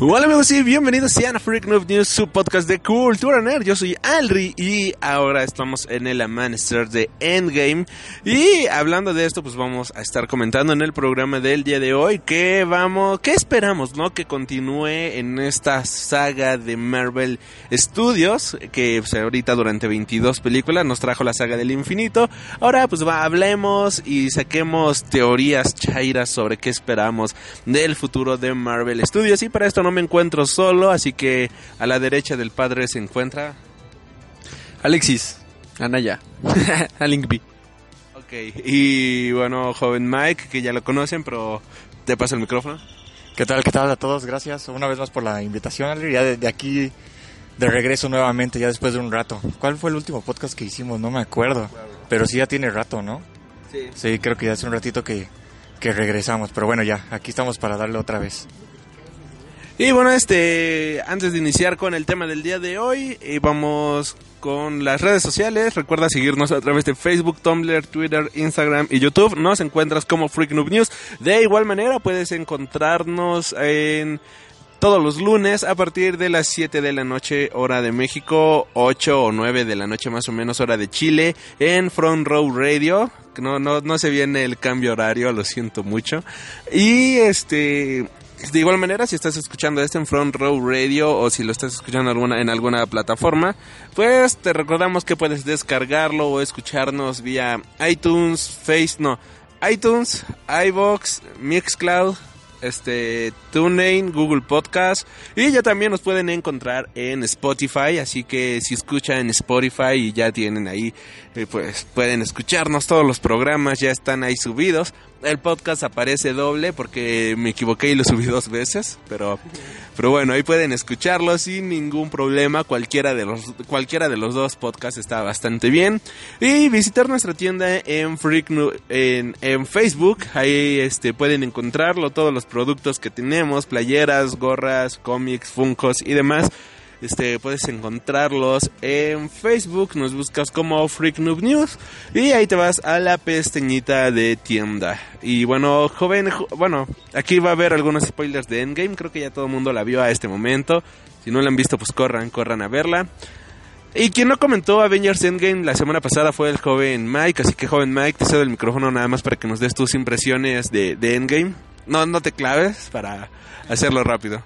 Hola amigos y bienvenidos sean a Freak Noob News, su podcast de cultura nerd. Yo soy Alri y ahora estamos en el amanecer de Endgame. Y hablando de esto, pues vamos a estar comentando en el programa del día de hoy que vamos, qué esperamos, ¿no? Que continúe en esta saga de Marvel Studios, que pues, ahorita durante 22 películas nos trajo la saga del infinito. Ahora pues hablemos y saquemos teorías chairas sobre qué esperamos del futuro de Marvel Studios. Y para esto no me encuentro solo, así que a la derecha del padre se encuentra Alexis, Anaya, Alinkby. Ok, y bueno, joven Mike, que ya lo conocen, pero te paso el micrófono. ¿Qué tal, qué tal a todos? Gracias una vez más por la invitación, Ya de, aquí, de regreso nuevamente, ya después de un rato. ¿Cuál fue el último podcast que hicimos? No me acuerdo. Pero sí ya tiene rato, ¿no? Sí. Sí, creo que ya hace un ratito que, que regresamos. Pero bueno, ya, aquí estamos para darle otra vez. Y bueno, este, antes de iniciar con el tema del día de hoy, eh, vamos con las redes sociales. Recuerda seguirnos a través de Facebook, Tumblr, Twitter, Instagram y YouTube. Nos encuentras como Freak Noob News. De igual manera, puedes encontrarnos en todos los lunes a partir de las 7 de la noche hora de México, 8 o 9 de la noche más o menos hora de Chile en Front Row Radio. No, no, no se viene el cambio horario, lo siento mucho. Y este de igual manera, si estás escuchando esto en Front Row Radio o si lo estás escuchando en alguna plataforma, pues te recordamos que puedes descargarlo o escucharnos vía iTunes, Face, no, iTunes, iBox, Mixcloud, este, TuneIn, Google Podcast y ya también nos pueden encontrar en Spotify, así que si escuchan en Spotify y ya tienen ahí, eh, pues pueden escucharnos todos los programas, ya están ahí subidos el podcast aparece doble porque me equivoqué y lo subí dos veces, pero, pero bueno, ahí pueden escucharlo sin ningún problema. Cualquiera de los, cualquiera de los dos podcasts está bastante bien. Y visitar nuestra tienda en Freak en, en Facebook. Ahí este, pueden encontrarlo, todos los productos que tenemos, playeras, gorras, cómics, funcos y demás. Este, puedes encontrarlos en Facebook, nos buscas como Freak Noob News y ahí te vas a la pestañita de tienda. Y bueno, joven, bueno, aquí va a haber algunos spoilers de Endgame, creo que ya todo el mundo la vio a este momento. Si no la han visto, pues corran, corran a verla. Y quien no comentó Avengers Endgame la semana pasada fue el joven Mike, así que joven Mike, te cedo el micrófono nada más para que nos des tus impresiones de, de Endgame. No, no te claves para hacerlo rápido.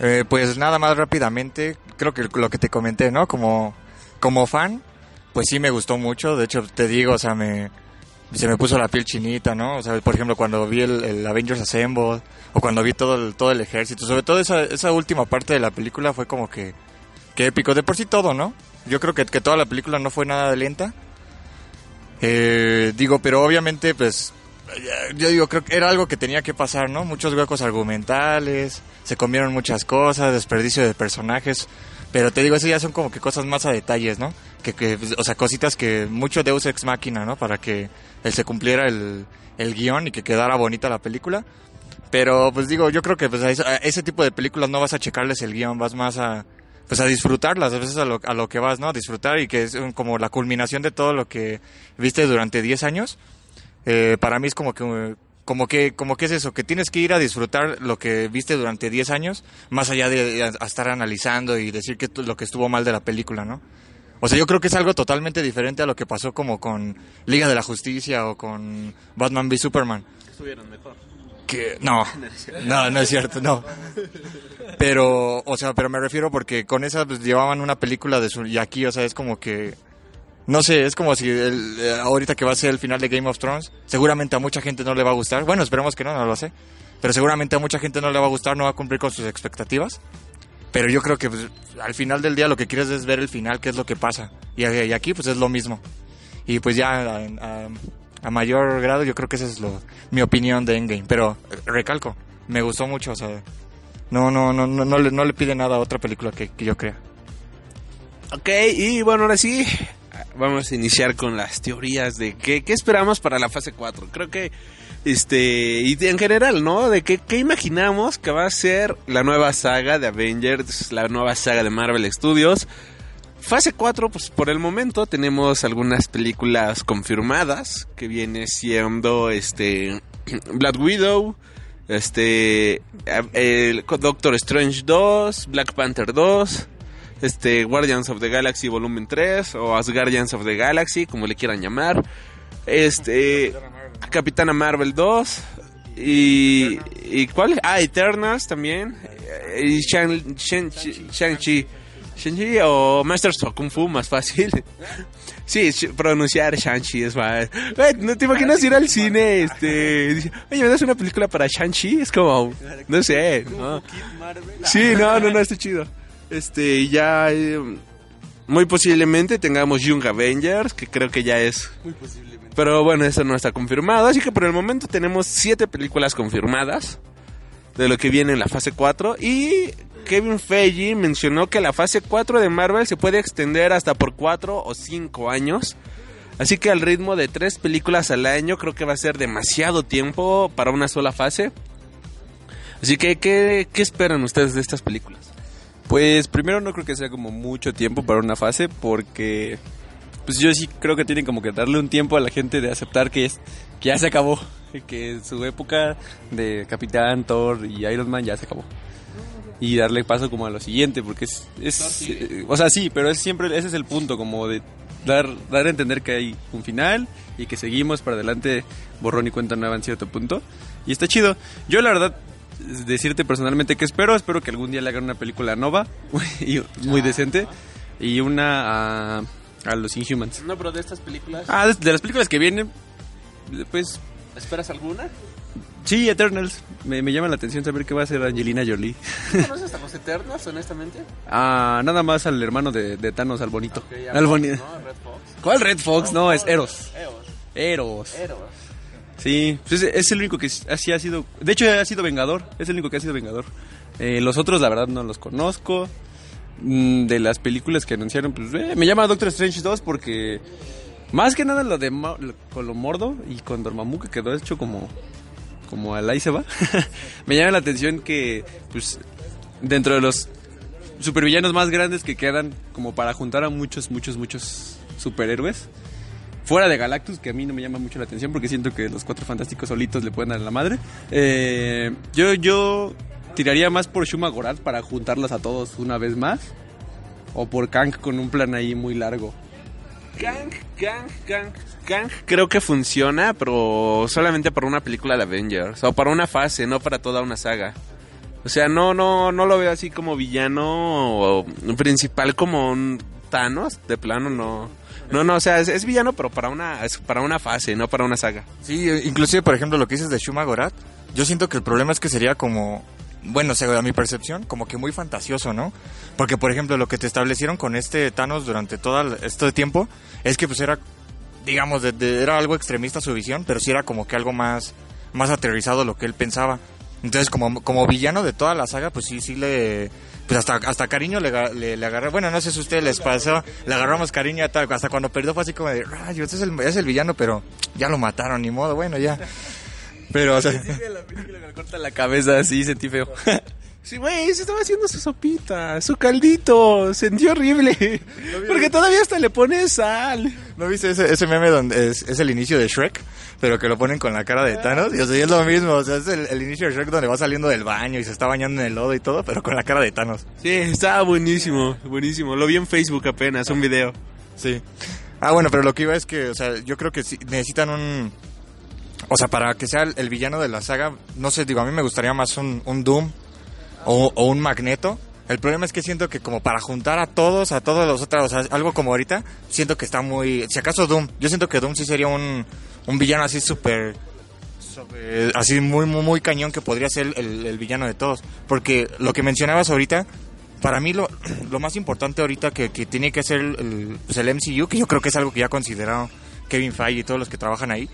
Eh, pues nada más rápidamente, creo que lo que te comenté, ¿no? Como, como fan, pues sí me gustó mucho. De hecho, te digo, o sea, me, se me puso la piel chinita, ¿no? O sea, por ejemplo, cuando vi el, Avengers Assemble, o cuando vi todo el, todo el ejército, sobre todo esa, esa última parte de la película fue como que, que épico. De por sí todo, ¿no? Yo creo que, que toda la película no fue nada lenta. Eh, digo, pero obviamente, pues, yo digo, creo que era algo que tenía que pasar, ¿no? Muchos huecos argumentales, se comieron muchas cosas, desperdicio de personajes, pero te digo, eso ya son como que cosas más a detalles, ¿no? Que, que o sea, cositas que mucho Deus Ex Máquina, ¿no? Para que él se cumpliera el, el guion y que quedara bonita la película. Pero pues digo, yo creo que pues, a ese tipo de películas no vas a checarles el guion, vas más a pues a disfrutarlas, a veces a lo, a lo que vas, ¿no? A disfrutar y que es como la culminación de todo lo que viste durante 10 años eh, para mí es como que como que como que es eso que tienes que ir a disfrutar lo que viste durante 10 años más allá de, estar analizando y decir que lo que estuvo mal de la película no o sea yo creo que es algo totalmente diferente a lo que pasó como con Liga de la Justicia o con Batman v Superman. Estuvieron mejor. Que no no no es cierto no. Pero o sea pero me refiero porque con esa pues, llevaban una película de su y aquí o sea es como que no sé, es como si el, eh, ahorita que va a ser el final de Game of Thrones, seguramente a mucha gente no le va a gustar. Bueno, esperemos que no, no lo sé. Pero seguramente a mucha gente no le va a gustar, no va a cumplir con sus expectativas. Pero yo creo que pues, al final del día lo que quieres es ver el final, qué es lo que pasa. Y, aquí pues es lo mismo. Y pues ya a, mayor grado yo creo que esa es lo, mi opinión de Endgame. Pero recalco, me gustó mucho, o sea, No, no, no, no, no, le, no le pide nada a otra película que, que yo crea. Ok, y bueno, ahora sí, vamos a iniciar con las teorías de qué, qué esperamos para la fase 4. Creo que, este, y en general, ¿no? De qué, qué imaginamos que va a ser la nueva saga de Avengers, la nueva saga de Marvel Studios. Fase 4, pues por el momento tenemos algunas películas confirmadas, que viene siendo, este, Black Widow, este, el Doctor Strange 2, Black Panther 2, este Guardians of the Galaxy Volumen 3 o As Guardians of the Galaxy, como le quieran llamar. Este Capitana Marvel 2 y y ¿cuál? Ah, Eternals también. Y Shang- Shang- Shang-Chi. Shang-Chi o Masters of Kung Fu, más fácil. Sí, pronunciar Shang-Chi es más. Güey, ¿No te imaginas ir al cine? Este, Oye, ¿me das una película para Shang-Chi? Es como, no sé. ¿no? Sí, no, no, no, está chido. Este, ya. eh, muy posiblemente tengamos Young Avengers, que creo que ya es. Muy posiblemente. Pero bueno, eso no está confirmado. Así que por el momento tenemos siete películas confirmadas de lo que viene en la fase 4. Y Kevin Feige mencionó que la fase 4 de Marvel se puede extender hasta por 4 o 5 años. Así que al ritmo de tres películas al año creo que va a ser demasiado tiempo para una sola fase. Así que, ¿qué, qué esperan ustedes de estas películas? Pues primero no creo que sea como mucho tiempo para una fase porque pues yo sí creo que tienen como que darle un tiempo a la gente de aceptar que es que ya se acabó, que su época de Capitán, Thor y Iron Man ya se acabó. Y darle paso como a lo siguiente porque es, es eh, o sea, sí, pero es siempre ese es el punto como de dar dar a entender que hay un final y que seguimos para adelante borrón y cuenta nueva en cierto punto y está chido. Yo la verdad decirte personalmente que espero, espero que algún día le hagan una película nova y muy decente y una a, a los Inhumans. No, pero de estas películas, Ah, de, de las películas que vienen, pues ¿esperas alguna? sí, Eternals. Me, me llama la atención saber qué va a hacer Angelina Jolie. ¿No conoces a los Eternos, honestamente? Ah, nada más al hermano de, de Thanos, al bonito. Ok, ya al no, bonito. ¿no? Red Fox. ¿Cuál Red Fox? No, es Eros. Eos. Eros. Eros. Sí, pues es, el único que así ha sido. De hecho, ha sido Vengador. Es el único que ha sido Vengador. Eh, los otros, la verdad, no los conozco. Mm, de las películas que anunciaron, pues eh, me llama Doctor Strange 2 porque. Más que nada lo de con lo mordo y con Dormammu que quedó hecho como. Como al ahí se va. me llama la atención que, pues, dentro de los supervillanos más grandes que quedan, como para juntar a muchos, muchos, muchos superhéroes. Fuera de Galactus, que a mí no me llama mucho la atención porque siento que los cuatro fantásticos solitos le pueden dar a la madre. Eh, yo, yo tiraría más por Shuma Gorath para juntarlos a todos una vez más. O por Kang con un plan ahí muy largo. Kang, Kang, Kang, Kang. Creo que funciona, pero solamente para una película de Avengers. O para una fase, no para toda una saga. O sea, no, no, no lo veo así como villano o principal como un Thanos. De plano, no. No, no, o sea, es, es villano, pero para una, es para una fase, no para una saga. Sí, eh, inclusive, por ejemplo, lo que dices de Shuma Gorath, yo siento que el problema es que sería como, bueno, a mi percepción, como que muy fantasioso, ¿no? Porque, por ejemplo, lo que te establecieron con este Thanos durante todo este tiempo es que pues era, digamos, de- era algo extremista su visión, pero sí era como que algo más, más aterrizado lo que él pensaba. Entonces, como, como villano de toda la saga, pues sí, sí le... Pues hasta, hasta cariño le, le, le agarré. Bueno, no sé si a ustedes les pasó. Le agarramos cariño a tal. Hasta cuando perdió fue así como de, rayos, es el, es el villano, pero ya lo mataron, ni modo. Bueno, ya. Pero, o sea... la película corta la cabeza así, sentí feo. Sí, güey, se estaba haciendo su sopita, su caldito, sentí horrible. Porque todavía hasta le pone sal. ¿No viste ese, ese meme donde es, es el inicio de Shrek? Pero que lo ponen con la cara de Thanos. Y o sea, es lo mismo. O sea, es el, el inicio de Shrek donde va saliendo del baño y se está bañando en el lodo y todo, pero con la cara de Thanos. Sí, estaba buenísimo, buenísimo. Lo vi en Facebook apenas, un video. Sí. Ah, bueno, pero lo que iba es que, o sea, yo creo que sí, necesitan un... O sea, para que sea el, el villano de la saga, no sé, digo, a mí me gustaría más un, un Doom o, o un Magneto. El problema es que siento que como para juntar a todos, a todos los otros, o sea, algo como ahorita, siento que está muy... Si acaso Doom, yo siento que Doom sí sería un, un villano así súper... Así muy, muy, muy cañón que podría ser el, el villano de todos. Porque lo que mencionabas ahorita, para mí lo, lo más importante ahorita que, que tiene que ser el, pues el MCU, que yo creo que es algo que ya ha considerado Kevin Feige y todos los que trabajan ahí,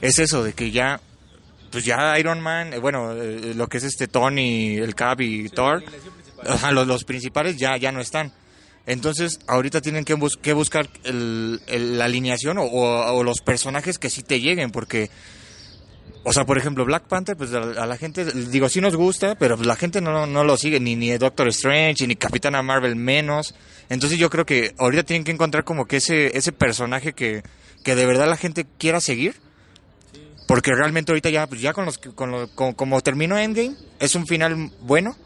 es eso de que ya pues ya Iron Man, eh, bueno, eh, lo que es este Tony, el Cap y Thor, ajá, los, los principales ya, ya no están. Entonces, ahorita tienen que, bus- que buscar el- el- la alineación o, o- o los personajes que sí te lleguen, porque, o sea, por ejemplo, Black Panther, pues a, a la gente, digo, sí nos gusta, pero la gente no, no lo sigue, ni, ni Doctor Strange, ni Capitana Marvel menos. Entonces yo creo que ahorita tienen que encontrar como que ese, ese personaje que, que de verdad la gente quiera seguir. Porque realmente ahorita ya, pues ya con los, que- con lo- con- como terminó Endgame, es un final bueno,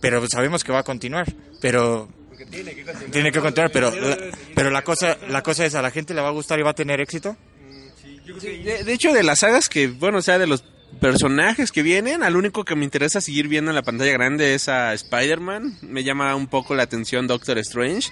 pero sabemos que va a continuar. Pero tiene que continuar, pero la, pero la cosa, la cosa es a la gente le va a gustar y va a tener éxito. De, de hecho, de las sagas que, bueno, o sea, de los personajes que vienen, al único que me interesa seguir viendo en la pantalla grande es a Spider-Man. Me llama un poco la atención Doctor Strange.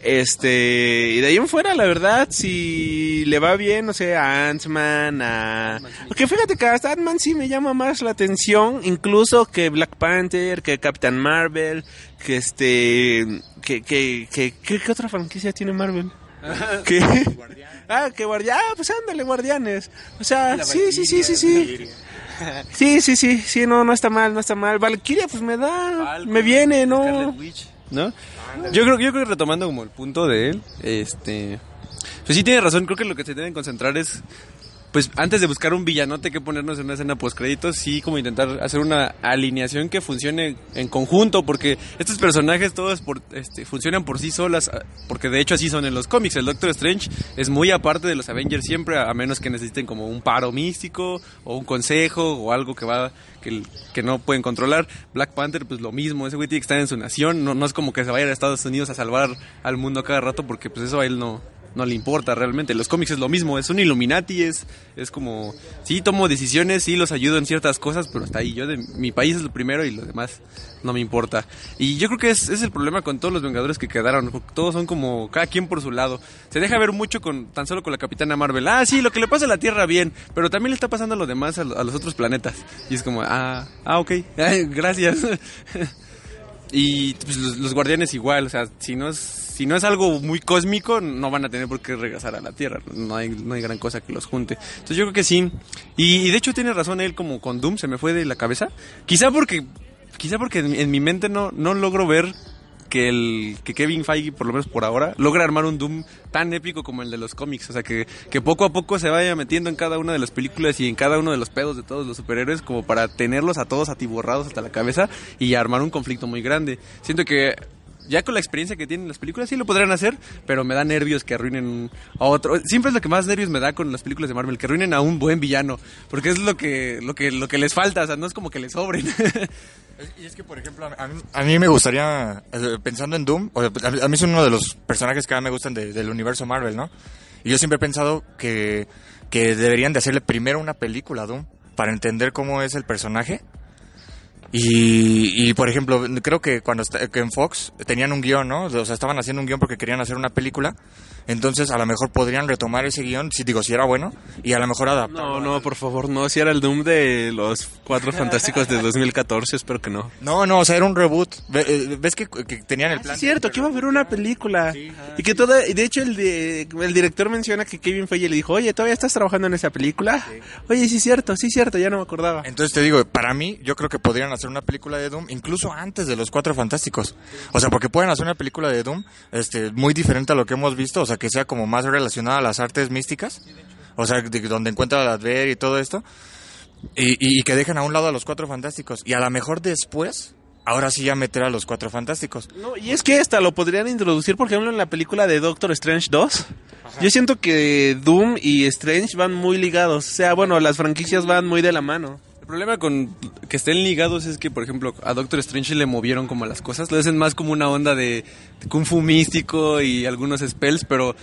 Este, y de ahí en fuera, la verdad, si le va bien, no sé, a Ant-Man, a... Porque fíjate que hasta Ant-Man sí me llama más la atención, incluso que Black Panther, que Captain Marvel, que este... Que, que, que, que- ¿Qué otra franquicia tiene Marvel? ¿Qué? Ah, que guardián, ah, pues ándale, guardianes. O sea, sí, sí, sí, sí, sí. Sí, sí, sí, sí, no, no está mal, no está mal. Valkyria, pues me da, me viene, ¿no? ¿no? Yo creo, yo creo que retomando como el punto de él, este, pues sí tiene razón, creo que lo que se deben concentrar es, pues antes de buscar un villanote que ponernos en una escena post créditos, sí como intentar hacer una alineación que funcione en conjunto, porque estos personajes todos por, este, funcionan por sí solas, ah, porque de hecho así son en los cómics. El Doctor Strange es muy aparte de los Avengers siempre, a menos que necesiten como un paro místico o un consejo o algo que va que, que no pueden controlar. Black Panther, pues lo mismo, ese güey tiene que estar en su nación, no, no es como que se vaya a Estados Unidos a salvar al mundo cada rato, porque pues eso a él no, no le importa realmente. Los cómics es lo mismo, es un Illuminati, es, es como, sí tomo decisiones, sí los ayudo en ciertas cosas, pero hasta ahí, yo de mi país es lo primero y lo demás no me importa. Y yo creo que es, es el problema con todos los Vengadores que quedaron, todos son como cada quien por su lado. Se deja ver mucho con tan solo con la Capitana Marvel. Ah, sí, lo que le pasa a la Tierra bien, pero también le está pasando a lo demás, a, lo- a los otros planetas. Y es como, ah, ah, ok, gracias. Y pues, los, los guardianes igual, o sea, si no es si no es algo muy cósmico, no van a tener por qué regresar a la Tierra. No hay, no hay gran cosa que los junte. Entonces yo creo que sí. Y, de hecho tiene razón él como con Doom, se me fue de la cabeza. Quizá porque, quizá porque en mi mente no, no logro ver que el que Kevin Feige, por lo menos por ahora, logra armar un Doom tan épico como el de los cómics. O sea, que, que poco a poco se vaya metiendo en cada una de las películas y en cada uno de los pedos de todos los superhéroes como para tenerlos a todos atiborrados hasta la cabeza y armar un conflicto muy grande. Siento que ya con la experiencia que tienen las películas sí lo podrían hacer, pero me da nervios que arruinen a otro. Siempre es lo que más nervios me da con las películas de Marvel, que arruinen a un buen villano, porque es lo que lo que lo que les falta, o sea, no es como que les sobren. Y es que, por ejemplo, a mí, a mí me gustaría, eh, pensando en Doom, o sea, a mí- es uno de los personajes que más me gustan de- del universo Marvel, ¿no? Y yo siempre he pensado que, que deberían de hacerle primero una película a Doom para entender cómo es el personaje. Y, y, por ejemplo, creo que cuando en Fox tenían un guion, ¿no? O sea, estaban haciendo un guion porque querían hacer una película. Entonces, a lo mejor podrían retomar ese guion, si digo, si era bueno, y a lo mejor adaptarlo. No, no, por favor, no. Si era el Doom de los Cuatro Fantásticos de 2014, espero que no. No, no, o sea, era un reboot. Ve- eh, ¿Ves que, que tenían el Sí, plan? es cierto, que iba a haber una película. y que toda, y de hecho el, de, el director menciona que Kevin Feige le dijo, oye, ¿todavía estás trabajando en esa película? Oye, sí es cierto, sí es cierto, ya no me acordaba. Entonces te digo, para mí, yo creo que podrían hacer una película de Doom incluso antes de los Cuatro Fantásticos. O sea, porque pueden hacer una película de Doom este, muy diferente a lo que hemos visto, o sea, que sea como más relacionada a las artes místicas. O sea, de- donde encuentra la Adver y todo esto. Y, y- y que dejen a un lado a los Cuatro Fantásticos. Y a lo mejor después, ahora sí ya meter a los Cuatro Fantásticos. No, y es que hasta lo podrían introducir, por ejemplo, en la película de Doctor Strange 2. Yo siento que Doom y Strange van muy ligados. O sea, bueno, las franquicias van muy de la mano. El problema con que estén ligados es que, por ejemplo, a Doctor Strange le movieron como las cosas. Lo hacen más como una onda de kung fu místico y algunos spells, pero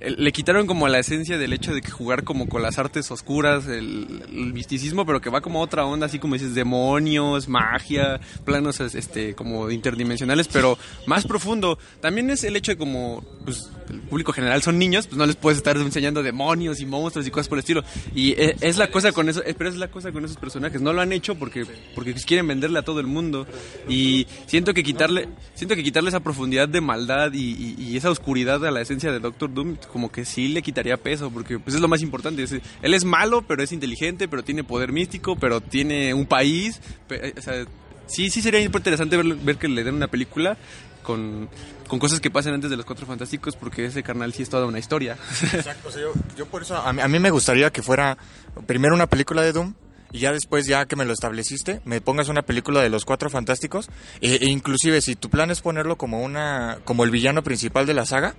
le quitaron como la esencia del hecho de que jugar como con las artes oscuras, el, misticismo, pero que va como otra onda, así como dices, demonios, magia, planos este como interdimensionales, pero más profundo. También es el hecho de como, pues, el público general son niños, pues no les puedes estar enseñando demonios y monstruos y cosas por el estilo. Y eh, es la cosa con eso, eh, pero es la cosa con esos personajes. No lo han hecho porque porque quieren venderle a todo el mundo y siento que quitarle siento que quitarle esa profundidad de maldad y- y esa oscuridad a la esencia de Doctor Doom como que sí le quitaría peso porque pues es lo más importante. Es- él es malo, pero es inteligente, pero tiene poder místico, pero tiene un país, pe- eh, o sea, sí sí sería interesante ver, ver que le den una película con, con cosas que pasan antes de los Cuatro Fantásticos porque ese carnal sí es toda una historia. Exacto, o sea, yo, yo por eso, a mí, a mí me gustaría que fuera primero una película de Doom y ya después, ya que me lo estableciste, me pongas una película de los Cuatro Fantásticos e, e inclusive si tu plan es ponerlo como una como el villano principal de la saga,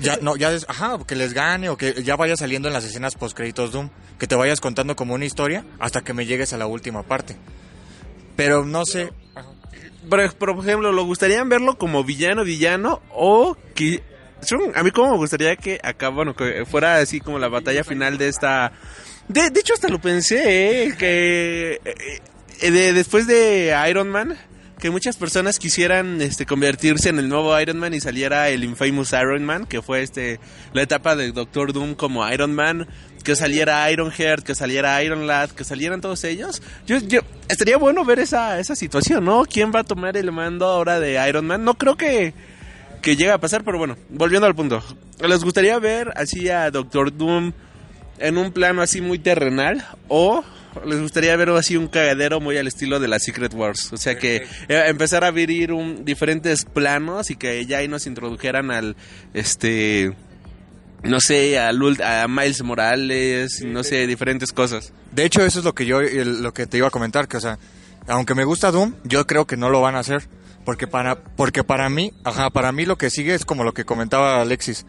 ya no ya ajá, que les gane o que ya vaya saliendo en las escenas post créditos Doom, que te vayas contando como una historia hasta que me llegues a la última parte. Pero no sé, Por, por ejemplo, ¿lo gustarían verlo como villano, villano? O que... a mí como me gustaría que acá, bueno, que fuera así como la batalla final de esta... De, de hecho, hasta lo pensé, ¿eh? Que eh, eh, de- después de Iron Man, que muchas personas quisieran este, convertirse en el nuevo Iron Man y saliera el infamous Iron Man, que fue este la etapa de Doctor Doom como Iron Man, que saliera Iron Heart, que saliera Iron Lad, que salieran todos ellos. Yo, yo estaría bueno ver esa, esa situación, ¿no? ¿Quién va a tomar el mando ahora de Iron Man? No creo que, que llegue a pasar, pero bueno, volviendo al punto. ¿Les gustaría ver así a Doctor Doom en un plano así muy terrenal? ¿O les gustaría ver así un cagadero muy al estilo de la Secret Wars? O sea que eh, empezar a abrir un, diferentes planos y que ya ahí nos introdujeran al, este... No sé, a, Lul- a Miles Morales, no sé, diferentes cosas. De hecho, eso es lo que yo lo que te iba a comentar, que o sea, aunque me gusta Doom, yo creo que no lo van a hacer, porque para porque para mí, ajá, para mí lo que sigue es como lo que comentaba Alexis.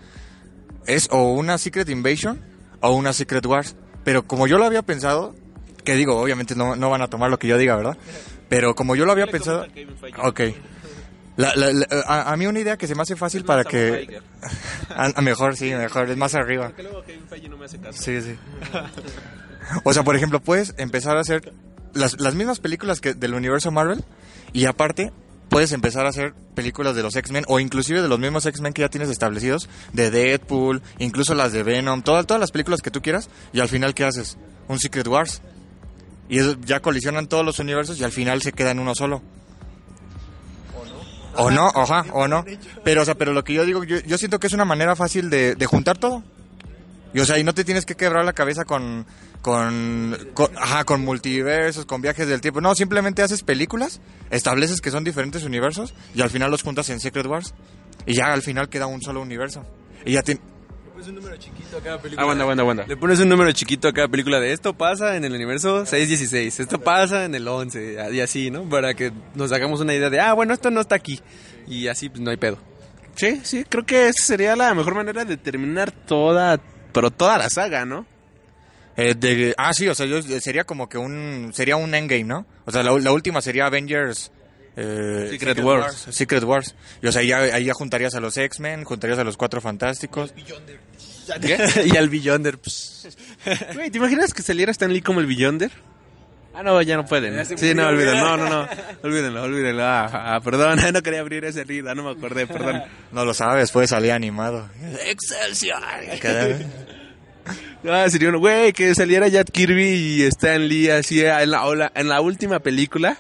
Es o una Secret Invasion o una Secret Wars, pero como yo lo había pensado, que digo, obviamente no, no van a tomar lo que yo diga, ¿verdad? Pero como yo lo había pensado, ok. La- la- la- a, a mí una idea que se me hace fácil para que... A, a mejor, sí, mejor, es más arriba. Sí, sí. O sea, por ejemplo, puedes empezar a hacer las, las mismas películas que del universo Marvel y aparte puedes empezar a hacer películas de los X-Men o inclusive de los mismos X-Men que ya tienes establecidos, de Deadpool, incluso las de Venom, todas, todas las películas que tú quieras y al final ¿qué haces? Un Secret Wars. Y eso, ya colisionan todos los universos y al final se queda en uno solo. O no, ajá, o no. Pero, o sea, pero lo que yo digo, yo, yo siento que es una manera fácil de, de juntar todo. Y o sea, y no te tienes que quebrar la cabeza con, con, con, ajá, con multiversos, con viajes del tiempo. No, simplemente haces películas, estableces que son diferentes universos y al final los juntas en Secret Wars. Y ya al final queda un solo universo. Y ya te... Aguanta, aguanta, aguanta. Le pones un número chiquito a cada película de esto pasa en el universo 616, esto pasa en el 11 y así, ¿no? Para que nos hagamos una idea de, ah, bueno, esto no está aquí. Y así pues no hay pedo. Sí, sí, creo que esa sería la mejor manera de terminar toda, pero toda la saga, ¿no? eh, de- ah, sí, o sea, yo, sería como que un... Sería un endgame, ¿no? O sea, la, la última sería Avengers... eh, Secret Wars. Secret Wars. Y o sea, ya, ahí ya juntarías a los X-Men, juntarías a los Cuatro Fantásticos. y al Beyonder, pues, Güey, ¿te imaginas que saliera Stan Lee como el Beyonder? Ah, no, ya no pueden. Sí, no, olvídenlo. No, no, no. Olvídenlo, olvídenlo. Ah, ah, perdón, no quería abrir esa herida, no me acordé, perdón. No lo sabes, puede salir animado. ¡Excelsior! Cada- Ah, sería un güey que saliera Jack Kirby y Stan Lee así en la, ola- en la última película.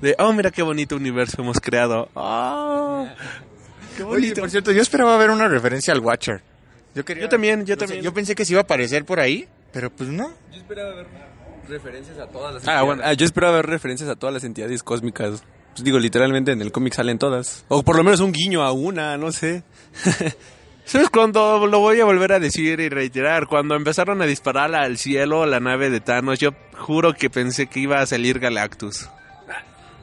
De, oh, mira qué bonito universo hemos creado. Oh, qué Oye, bonito. por cierto, yo esperaba ver una referencia al Watcher. Yo, quería, Yo también, yo sé, también. yo pensé que se iba a aparecer por ahí, pero pues no. Yo esperaba ver referencias a todas las Ah, bueno. Ah, yo esperaba ver referencias a todas las entidades cósmicas. Pues digo, literalmente en el cómic salen todas. O por lo menos un guiño a una, no sé. ¿Sabes cuándo lo voy a volver a decir y reiterar? Cuando empezaron a disparar al cielo la nave de Thanos, yo juro que pensé que iba a salir Galactus.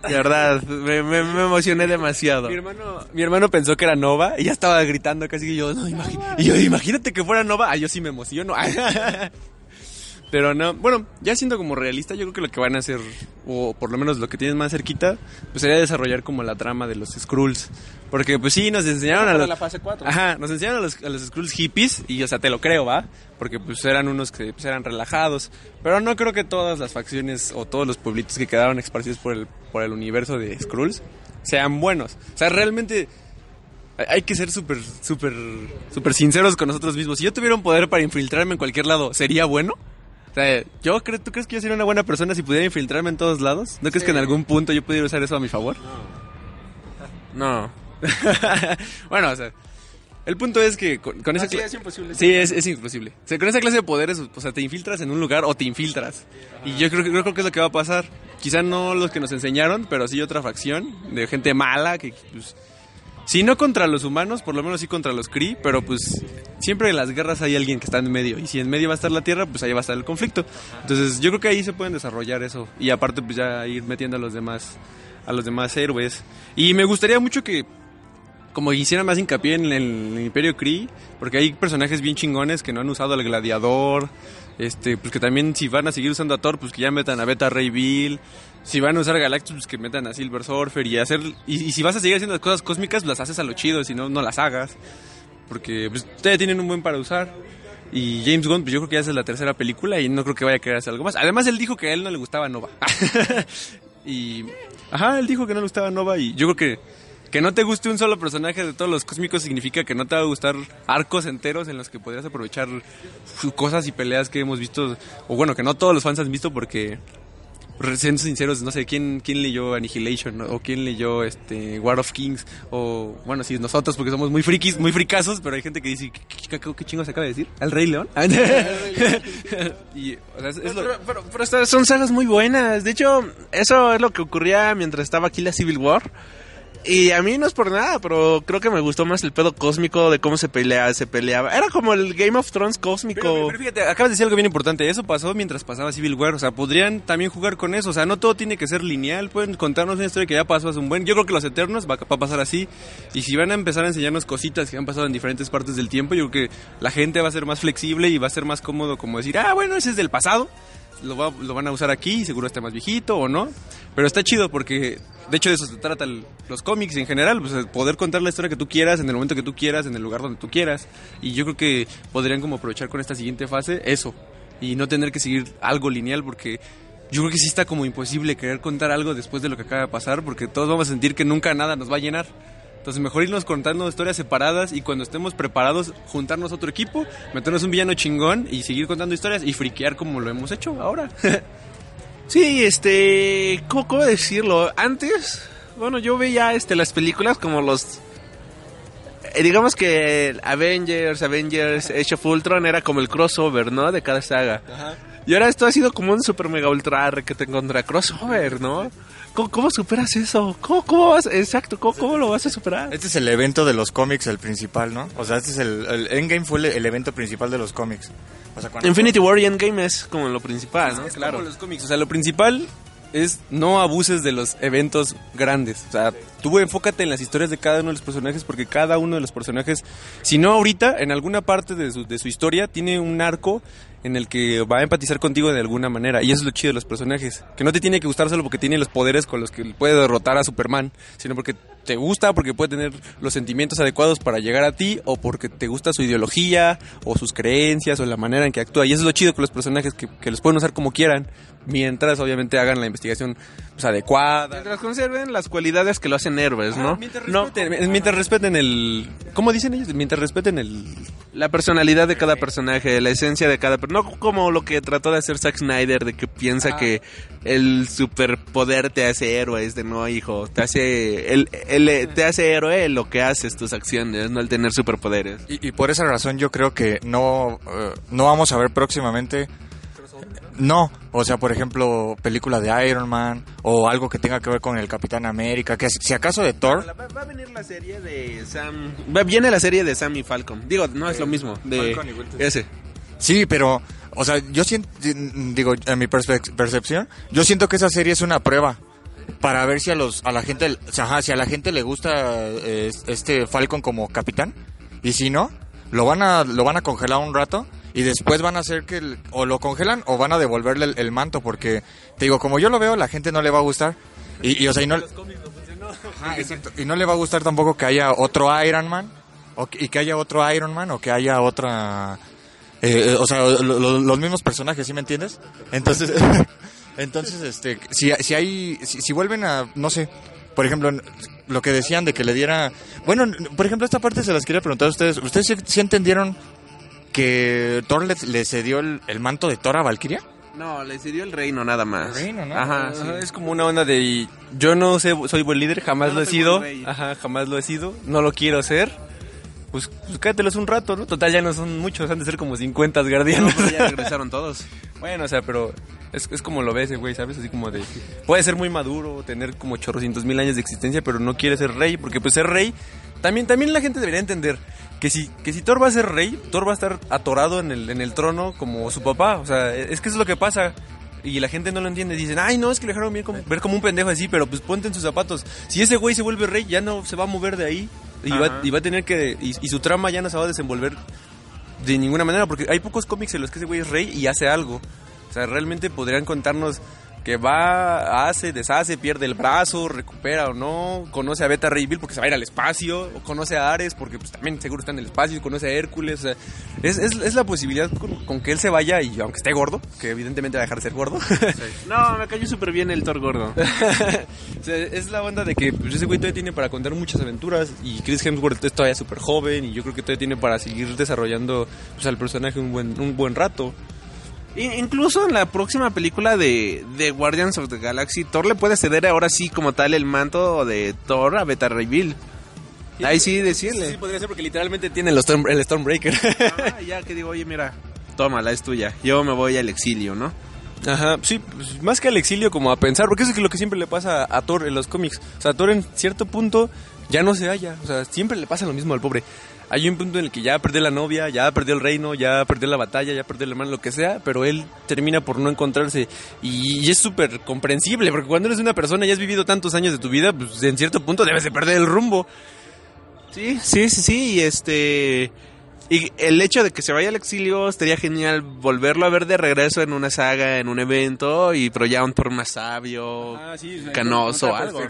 De verdad, me, me- emocioné demasiado. Mi hermano, mi hermano pensó que era Nova y ya estaba gritando casi que yo, no, imagi- y yo, imagínate que fuera Nova. Ah, yo sí me emociono. Pero no, bueno, ya siendo como realista, yo creo que lo que van a hacer, o por lo menos lo que tienes más cerquita, pues sería desarrollar como la trama de los Skrulls. Porque pues sí, nos enseñaron a los... la fase 4. Ajá, nos enseñaron a los, a los Skrulls hippies y, o sea, te lo creo, ¿va? Porque pues eran unos que pues, eran relajados. Pero no creo que todas las facciones o todos los pueblitos que quedaron esparcidos por el, por el universo de Skrulls sean buenos. O sea, realmente hay- hay que ser súper, súper, súper sinceros con nosotros mismos. Si yo tuviera un poder para infiltrarme en cualquier lado, ¿sería bueno? O sea, yo creo, ¿tú crees que yo sería una buena persona si pudiera infiltrarme en todos lados? ¿No crees que en algún punto yo pudiera usar eso a mi favor? No. bueno, o sea, el punto es que con, con esa sí, es imposible. Sí, es, es imposible. O sea, con esa clase de poderes, o sea, te infiltras en un lugar o te infiltras. Y yo creo, yo creo que es lo que va a pasar. Quizá no los que nos enseñaron, pero sí otra facción de gente mala que, pues, si no contra los humanos, por lo menos sí contra los Kree, pero pues siempre en las guerras hay alguien que está en medio. Y si en medio va a estar la Tierra, pues ahí va a estar el conflicto. Entonces yo creo que ahí se pueden desarrollar eso. Y aparte, pues ya ir metiendo a los demás, a los demás héroes. Y me gustaría mucho que como hiciera más hincapié en el, Imperio Kree, porque hay personajes bien chingones que no han usado al gladiador, este, pues que también si van a seguir usando a Thor, pues que ya metan a Beta Ray Bill, si van a usar Galactus, pues que metan a Silver Surfer y hacer, y, si vas a seguir haciendo las cosas cósmicas, las haces a lo chido, si no, no las hagas, porque ustedes tienen un buen para usar. Y James Gunn, pues yo creo que ya es la tercera película y no creo que vaya a querer hacer algo más. Además, él dijo que a él no le gustaba Nova. y. Ajá, él dijo que no le gustaba Nova y yo creo que. Que no te guste un solo personaje de todos los cósmicos significa que no te va a gustar arcos enteros en los que podrías aprovechar cosas y peleas que hemos visto. O bueno, que no todos los fans han visto porque. Siendo sinceros, no sé, ¿quién, quién leyó Annihilation? ¿no? ¿O quién leyó este War of Kings? O, bueno, sí, nosotros porque somos muy frikis, muy fricazos, pero hay gente que dice, ¿qué, qué, chingo se acaba de decir? ¿Al Rey León? y, o sea, es, es lo- Pero, pero- pero estas son sagas muy buenas. De hecho, eso es lo que ocurría mientras estaba aquí la Civil War. Y a mí no es por nada, pero creo que me gustó más el pedo cósmico de cómo se peleaba, se peleaba. Era como el Game of Thrones cósmico. Pero, fíjate, acabas de decir algo bien importante. Eso pasó mientras pasaba Civil War. O sea, podrían también jugar con eso. O sea, no todo tiene que ser lineal. Pueden contarnos una historia que ya pasó hace un buen. Yo creo que los Eternos va a pasar así. Y si van a empezar a enseñarnos cositas que han pasado en diferentes partes del tiempo, yo creo que la gente va a ser más flexible y va a ser más cómodo como decir, ah, bueno, ese es del pasado. Lo, va- lo van a usar aquí, seguro está más viejito o no. Pero está chido porque, de hecho, de eso se trata los cómics en general. Pues poder contar la historia que tú quieras, en el momento que tú quieras, en el lugar donde tú quieras. Y yo creo que podrían como aprovechar con esta siguiente fase eso. Y no tener que seguir algo lineal porque yo creo que sí está como imposible querer contar algo después de lo que acaba de pasar porque todos vamos a sentir que nunca nada nos va a llenar. Entonces mejor irnos contando historias separadas y cuando estemos preparados juntarnos a otro equipo, meternos un villano chingón y seguir contando historias y friquear como lo hemos hecho ahora. Sí, este, ¿cómo, cómo decirlo? Antes, bueno, yo veía este las películas como los eh, digamos que Avengers, Avengers, Age of Ultron era como el crossover, ¿no? De cada saga. Y ahora esto ha sido como un super mega ultra que te encontré crossover, ¿no? ¿Cómo, cómo superas eso? ¿Cómo, cómo vas? Exacto, ¿cómo, cómo lo vas a superar? Este es el evento de los cómics, el principal, ¿no? O sea, este es el, el Endgame fue el, el evento principal de los cómics. O sea, cuando- Infinity War y Endgame es como lo principal, ¿no? Es como los cómics, o sea, lo principal es no abuses de los eventos grandes. O sea, tú enfócate en las historias de cada uno de los personajes porque cada uno de los personajes, si no ahorita, en alguna parte de su, de su historia, tiene un arco en el que va a empatizar contigo de alguna manera. Y eso es lo chido de los personajes. Que no te tiene que gustar solo porque tiene los poderes con los que puede derrotar a Superman, sino porque te gusta, porque puede tener los sentimientos adecuados para llegar a ti, o porque te gusta su ideología, o sus creencias, o la manera en que actúa. Y eso es lo chido con los personajes, que, que los pueden usar como quieran, mientras obviamente hagan la investigación pues, adecuada. Mientras conserven las cualidades que lo hacen héroes, ¿no? Ah, mientras, no respeten, mientras respeten el... ¿Cómo dicen ellos? Mientras respeten el... la personalidad de cada personaje, la esencia de cada personaje. No como lo que trató de hacer Zack Snyder, de que piensa Ah. que el superpoder te hace héroe. Es de no, hijo. Te hace, el, el- te hace héroe lo que haces, tus acciones, no el tener superpoderes. Y, y por esa razón yo creo que no, eh, no vamos a ver próximamente... No, o sea, por ejemplo, película de Iron Man o algo que tenga que ver con el Capitán América, que si acaso de Thor, Va, va a venir la serie de Sam. Va, viene la serie de Sam y Falcon. Digo, no es lo mismo. De Falcon y ese. Sí, pero, o sea, yo siento, digo, en mi perspe- percepción, yo siento que esa serie es una prueba para ver si a los, a la gente, o sea, ajá, si a la gente le gusta eh, este Falcon como capitán y si no, lo van a, lo van a congelar un rato y después van a hacer que, el- o lo congelan o van a devolverle el, el manto porque, te digo, como yo lo veo, la gente no le va a gustar y, y, o sea, y no, Ajá, exacto. y no le va a gustar tampoco que haya otro Iron Man o y que haya otro Iron Man o que haya otra eh, eh, o sea, lo- lo- los mismos personajes, ¿sí me entiendes? Entonces, entonces, este, si, si hay, si, si vuelven a, no sé, por ejemplo, lo que decían de que le diera... Bueno, por ejemplo, esta parte se las quería preguntar a ustedes. ¿Ustedes sí, sí entendieron que Thor le, le cedió el, el manto de Thor a Valkyria? No, le cedió el reino nada más. El reino, ¿no? Ajá, sí. Ajá, Es como una onda de yo no sé, soy buen líder, jamás no lo he sido, ajá, jamás lo he sido, no lo quiero ser. Pues, pues cátelos un rato, ¿no? Total ya no son muchos, han de ser como 50 No, guardianes. pero ya regresaron todos. Bueno, o sea, pero es, es como lo ves, güey, ¿sabes? Así como de... Puede ser muy maduro, tener como chorrocientos mil años de existencia, pero no quiere ser rey, porque pues ser rey... También, también la gente debería entender que si, que si Thor va a ser rey, Thor va a estar atorado en el, en el trono como su papá. O sea, es que eso es lo que pasa. Y la gente no lo entiende. Dicen, ay, no, es que le dejaron bien como- ver como un pendejo así, pero pues ponte en sus zapatos. Si ese güey se vuelve rey, ya no se va a mover de ahí. Y, va, y va a tener que... Y, y su trama ya no se va a desenvolver de ninguna manera, porque hay pocos cómics en los que ese güey es rey y hace algo. O sea, realmente podrían contarnos que va, hace, deshace, pierde el brazo, recupera o no, conoce a Beta Ray Bill porque se va a ir al espacio, o conoce a Ares porque pues, también seguro está en el espacio, conoce a Hércules, o sea, es, es, es la posibilidad con, con que él se vaya y aunque esté gordo, que evidentemente va a dejar de ser gordo, No, me cayó súper bien el Thor gordo. o sea, es la onda de que pues, ese güey todavía tiene para contar muchas aventuras y Chris Hemsworth es todavía súper joven y yo creo que todavía tiene para seguir desarrollando pues, al personaje un buen, un buen rato. Incluso en la próxima película de, de Guardians of the Galaxy, Thor le puede ceder ahora sí como tal el manto de Thor a Beta Ray Bill. Ahí sí decirle. Sí, podría ser porque literalmente tiene el, Storm- el Stormbreaker. Ah, ya que digo, oye, mira, tómala, es tuya. Yo me voy al exilio, ¿no? Ajá, sí, pues, más que al exilio como a pensar, porque eso es lo que siempre le pasa a Thor en los cómics. O sea, Thor en cierto punto ya no se halla, o sea, siempre le pasa lo mismo al pobre. Hay un punto en el que ya perdió la novia, ya perdió el reino, ya perdió la batalla, ya perdió el hermano, lo que sea, pero él termina por no encontrarse. Y, y es súper comprensible, porque cuando eres una persona y has vivido tantos años de tu vida, pues en cierto punto debes de perder el rumbo. Sí, sí, sí, sí, y este... Y el hecho de que se vaya al exilio estaría genial volverlo a ver de regreso en una saga, en un evento, y pero ya un Thor más sabio, canoso, algo,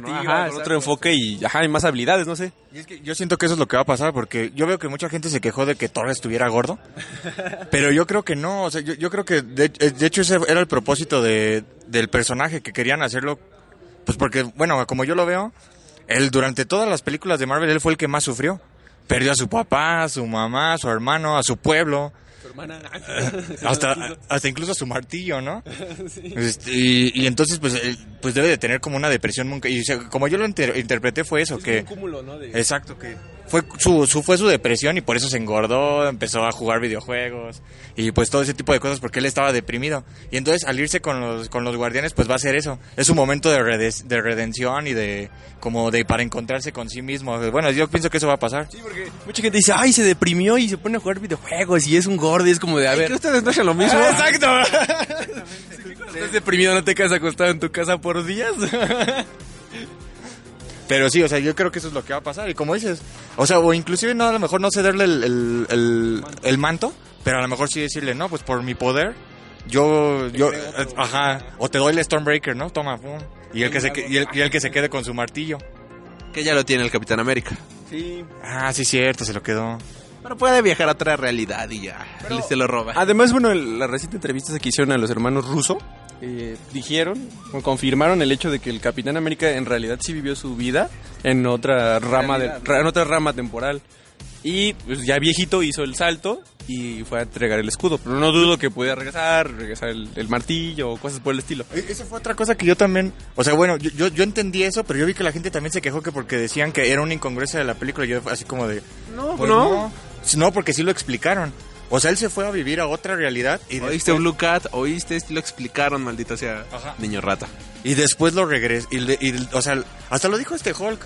otro enfoque y, ajá, y más habilidades, no sé. Y es que yo siento que eso es lo que va a pasar porque yo veo que mucha gente se quejó de que Thor estuviera gordo, pero yo creo que no, o sea, yo, yo creo que de, de hecho ese era el propósito de, del personaje que querían hacerlo, pues porque, bueno, como yo lo veo, él durante todas las películas de Marvel él fue el que más sufrió. Perdió a su papá, a su mamá, a su hermano, a su pueblo. hasta, hasta incluso a su martillo, ¿no? Este, y, y entonces, pues, él, pues debe de tener como una depresión. nunca- Y o sea, como yo lo inter- interpreté fue eso, que... cúmulo, ¿no? De... Exacto, que fue su, su, fue su depresión y por eso se engordó, empezó a jugar videojuegos y pues todo ese tipo de cosas porque él estaba deprimido. Y entonces al irse con los, con los guardianes pues va a ser eso. Es un momento de, rede- de redención y de como de para encontrarse con sí mismo. Bueno, yo pienso que eso va a pasar. Sí, porque mucha gente dice, ay, se deprimió y se pone a jugar videojuegos y es un gordo y es como de, a Ay, ver... que ustedes no hacen lo mismo. Ah, exacto. Estás deprimido, no te quedas acostado en tu casa por días. Pero sí, o sea, yo creo que eso es lo que va a pasar. Y como dices, o sea, o inclusive no, a lo mejor no cederle el, el, el, el manto, pero a lo mejor sí decirle, no, pues por mi poder, yo, yo, ajá, o te doy el Stormbreaker, ¿no? Toma, pum. Y el que se, y el, y el que se quede con su martillo. Que ya lo tiene el Capitán América. Sí. Ah, sí, cierto, se lo quedó. Pero puede viajar a otra realidad y ya. él se lo roba. Además, bueno, el- la reciente entrevista que hicieron a los hermanos Russo, eh, dijeron, o confirmaron el hecho de que el Capitán América en realidad sí vivió su vida en otra rama, de, en otra rama temporal. Y pues, ya viejito hizo el salto y fue a entregar el escudo. Pero no dudo que pudiera regresar, regresar el, el martillo o cosas por el estilo. E- Esa fue otra cosa que yo también, o sea, bueno, yo, yo, yo entendí eso, pero yo vi que la gente también se quejó que porque decían que era una incongruencia de la película, yo así como de... No, pues no. no. No, porque sí lo explicaron. O sea, él se fue a vivir a otra realidad y ¿Oíste después- Blue Cat? ¿Oíste? Lo explicaron, maldita sea. Ajá. Niño rata. Y después lo regresó. Y, le- y- o sea, hasta lo dijo este Hulk.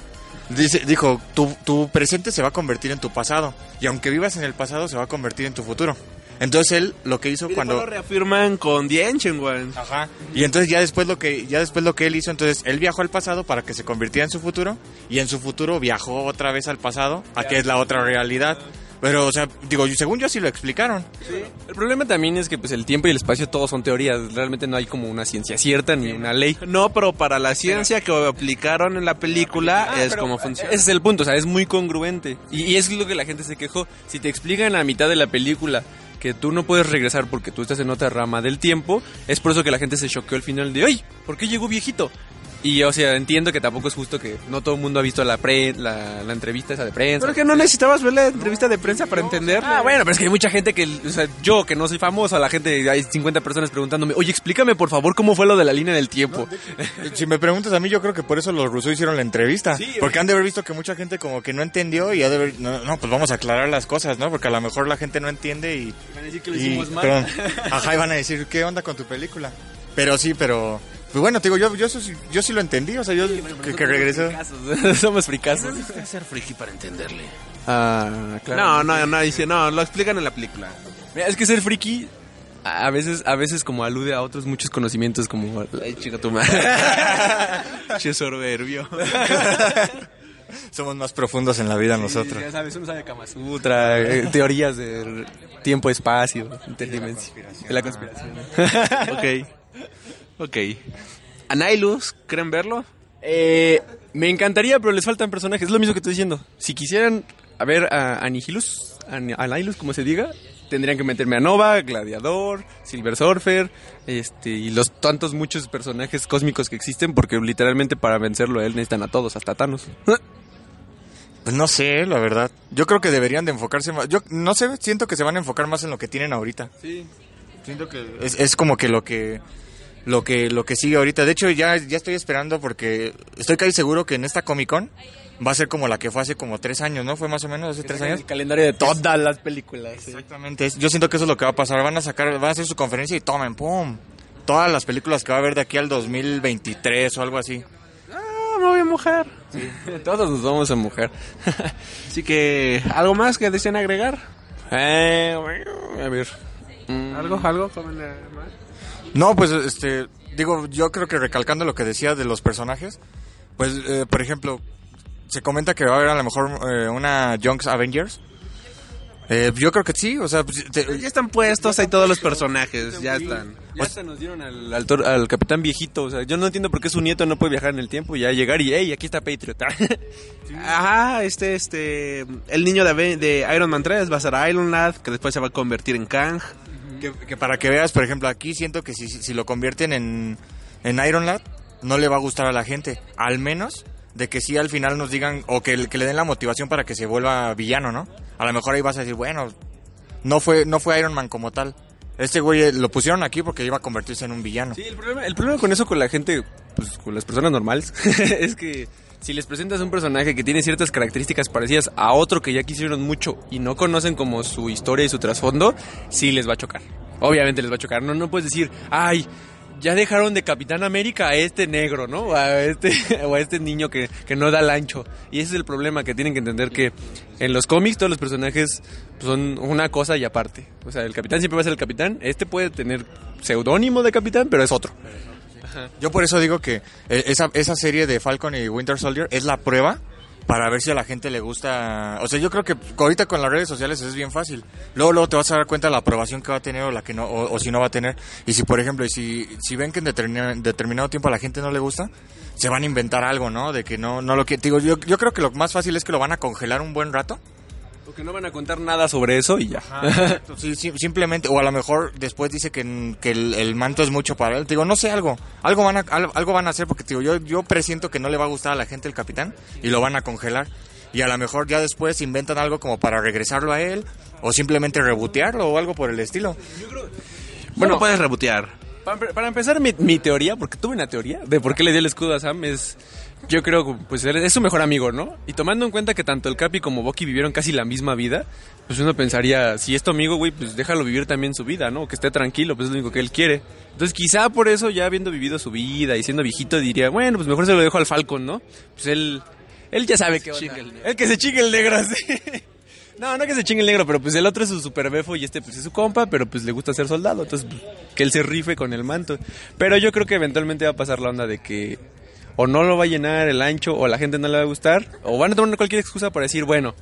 Dice, dijo, tu, tu presente se va a convertir en tu pasado. Y aunque vivas en el pasado, se va a convertir en tu futuro. Entonces él lo que hizo Cuando cuando... lo reafirman con The Ancient One. Ajá. Y entonces ya después lo que ya después lo que él hizo, entonces él viajó al pasado para que se convirtiera en su futuro y en su futuro viajó otra vez al pasado, a que es la otra realidad. Pero o sea, digo, según yo sí lo explicaron. El problema también es que pues el tiempo y el espacio todos son teorías. Realmente no hay como una ciencia cierta ni una ley. No, pero para la ciencia que aplicaron en la película Ah, es como funciona. Ese es el punto, o sea, es muy congruente. Y, y es lo que la gente se quejó. Si te explican a mitad de la película que tú no puedes regresar porque tú estás en otra rama del tiempo, es por eso que la gente se choqueó al final de, ¡ay! ¿Por qué llegó viejito? Y, o sea, entiendo que tampoco es justo que no todo el mundo ha visto la, pre, la, la entrevista esa de prensa. Pero que no necesitabas ver la entrevista de prensa para entenderla. Ah, bueno, pero es que hay mucha gente que, o sea, yo que no soy famoso, la gente, hay 50 personas preguntándome, oye, explícame por favor cómo fue lo de la línea del tiempo. Si me preguntas a mí, yo creo que por eso los rusos hicieron la entrevista. porque han de haber visto que mucha gente como que no entendió y ha de haber... No, no, pues vamos a aclarar las cosas, ¿no? Porque a lo mejor la gente no entiende y... Van a decir que lo y- hicimos mal. perdón. ajá, y van a decir, ¿qué onda con tu película? Pero sí, pero... Pues bueno, te digo, yo, yo, eso sí- yo sí lo entendí, o sea, yo que, que regresó... Somos fricazos. ser friki para entenderle. Ah, claro. No, no, no, dice, no, lo explican en la película. Mira, es que ser friki a veces, a veces como alude a otros muchos conocimientos como ay, chica tu madre. che soberbio. Somos más profundos en la vida nosotros. Ya sabes, uno sabe Kama Sutra, eh, teorías de tiempo, espacio, interdimensión. De la conspiración. Ok. Ok. Anailus, ¿creen verlo? Eh, me encantaría, pero les faltan personajes. Es lo mismo que estoy diciendo. Si quisieran a ver a Anihilus, Ani- Anailus, como se diga, tendrían que meterme a Nova, Gladiador, Silver Surfer, este, y los tantos muchos personajes cósmicos que existen, porque literalmente para vencerlo a él necesitan a todos, hasta Thanos. Pues no sé, la verdad. Yo creo que deberían de enfocarse más. Yo no sé, siento que se van a enfocar más en lo que tienen ahorita. Sí. Siento que es, es como que lo que lo que lo que sigue ahorita. De hecho, ya ya estoy esperando porque estoy casi seguro que en esta Comic Con va a ser como la que fue hace como tres años, ¿no? Fue más o menos hace tres años. El calendario de todas las películas. Exactamente. Yo siento que eso es lo que va a pasar. Van a sacar, van a hacer su conferencia y tomen, pum. Todas las películas que va a haber de aquí al 2023 o algo así. Ah, me voy a mojar. Todos nos vamos a mujer. Así que, ¿algo más que desean agregar? Eh, bueno, a ver. ¿Algo, algo? Comen, más? No, pues este, digo, yo creo que recalcando lo que decía de los personajes, pues, eh, por ejemplo, se comenta que va a haber a lo mejor eh, una Young's Avengers. Eh, yo creo que sí, o sea, pues, te- Ya están puestos ahí todos los personajes, ya están. Ya hasta nos dieron al, al, tor- al capitán viejito. O sea, yo no entiendo por qué su nieto no puede viajar en el tiempo y ya llegar y, hey, aquí está Patriot. Ajá, este, este, el niño de, de Iron Man 3 va a ser Iron Lad, que después se va a convertir en Kang. Que, para que veas, por ejemplo, aquí siento que si, si lo convierten en, en Iron Lad, no le va a gustar a la gente. Al menos de que sí al final nos digan, o que, que le den la motivación para que se vuelva villano, ¿no? A lo mejor ahí vas a decir, bueno, no fue, no fue Iron Man como tal. Este güey eh, lo pusieron aquí porque iba a convertirse en un villano. Sí, el problema, el problema con eso, con la gente, pues con las personas normales, es que si les presentas un personaje que tiene ciertas características parecidas a otro que ya quisieron mucho y no conocen como su historia y su trasfondo, sí les va a chocar. Obviamente les va a chocar. No, no puedes decir, ay, ya dejaron de Capitán América a este negro, ¿no? O a este, o a este niño que, que no da el ancho. Y ese es el problema, que tienen que entender que en los cómics todos los personajes son una cosa y aparte. O sea, el capitán siempre va a ser el capitán. Este puede tener seudónimo de capitán, pero es otro. Yo por eso digo que eh, esa, esa serie de Falcon y Winter Soldier es la prueba para ver si a la gente le gusta. O sea, yo creo que ahorita con las redes sociales es bien fácil. Luego, luego te vas a dar cuenta de la aprobación que va a tener o la que no, o, si no va a tener. Y si, por ejemplo, y si, si ven que en determina- determinado tiempo a la gente no le gusta, se van a inventar algo, ¿no? De que no, no lo que digo. Yo, yo creo que lo más fácil es que lo van a congelar un buen rato. Porque no van a contar nada sobre eso y ya. Sí, sí, simplemente, o a lo mejor después dice que, que el, el manto es mucho para él. Te Digo, no sé, algo, algo van a, al- algo van a hacer porque te digo, yo, yo presiento que no le va a gustar a la gente el capitán y lo van a congelar. Y a lo mejor ya después inventan algo como para regresarlo a él o simplemente rebotearlo o algo por el estilo. Bueno, puedes rebotear. Para, para empezar, mi, mi teoría, porque tuve una teoría de por qué le dio el escudo a Sam, es. Yo creo que pues, es su mejor amigo, ¿no? Y tomando en cuenta que tanto el Capi como Bucky vivieron casi la misma vida, pues uno pensaría, si es tu amigo, güey, pues déjalo vivir también su vida, ¿no? Que esté tranquilo, pues es lo único que él quiere. Entonces, quizá por eso, ya habiendo vivido su vida y siendo viejito, diría, bueno, pues mejor se lo dejo al Falcon, ¿no? Pues él. Él ya sabe que onda. El que se chingue el negro, sí. No, no que se chingue el negro, pero pues el otro es su super befo y este pues es su compa, pero pues le gusta ser soldado, entonces pues, que él se rife con el manto. Pero yo creo que eventualmente va a pasar la onda de que o no lo va a llenar el ancho o la gente no le va a gustar, o van a tomar cualquier excusa para decir, bueno,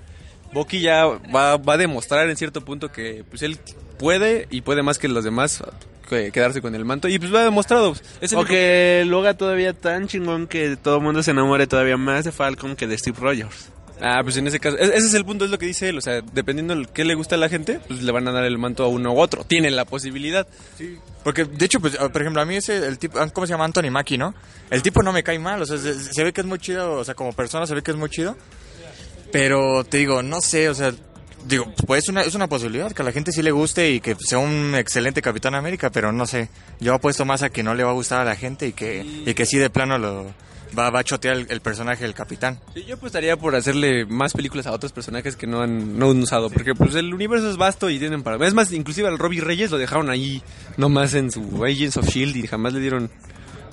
Bucky ya va, va a demostrar en cierto punto que pues él puede y puede más que los demás que quedarse con el manto y pues lo ha demostrado. Es O que lo haga todavía tan chingón que todo el mundo se enamore todavía más de Falcon que de Steve Rogers. Ah, pues en ese caso, es- ese es el punto, es lo que dice él, o sea, dependiendo de qué le gusta a la gente, pues le van a dar el manto a uno u otro, tienen la posibilidad. Porque, de hecho, pues, por ejemplo, a mí ese, el tipo, ¿cómo se llama? Anthony Mackie, ¿no? El tipo no me cae mal, o sea, se, ve que es muy chido, o sea, como persona se ve que es muy chido. Pero, te digo, no sé, o sea, digo, pues es una, es una posibilidad que a la gente sí le guste y que sea un excelente Capitán América, pero no sé. Yo apuesto más a que no le va a gustar a la gente y que, y que sí de plano lo va, va a chotear el, el personaje del Capitán. Sí, yo apostaría por hacerle más películas a otros personajes que no han, no han usado, porque pues el universo es vasto y tienen para... Es más, inclusive al Robbie Reyes lo dejaron ahí nomás en su Agents of S.H.I.E.L.D. y jamás le dieron...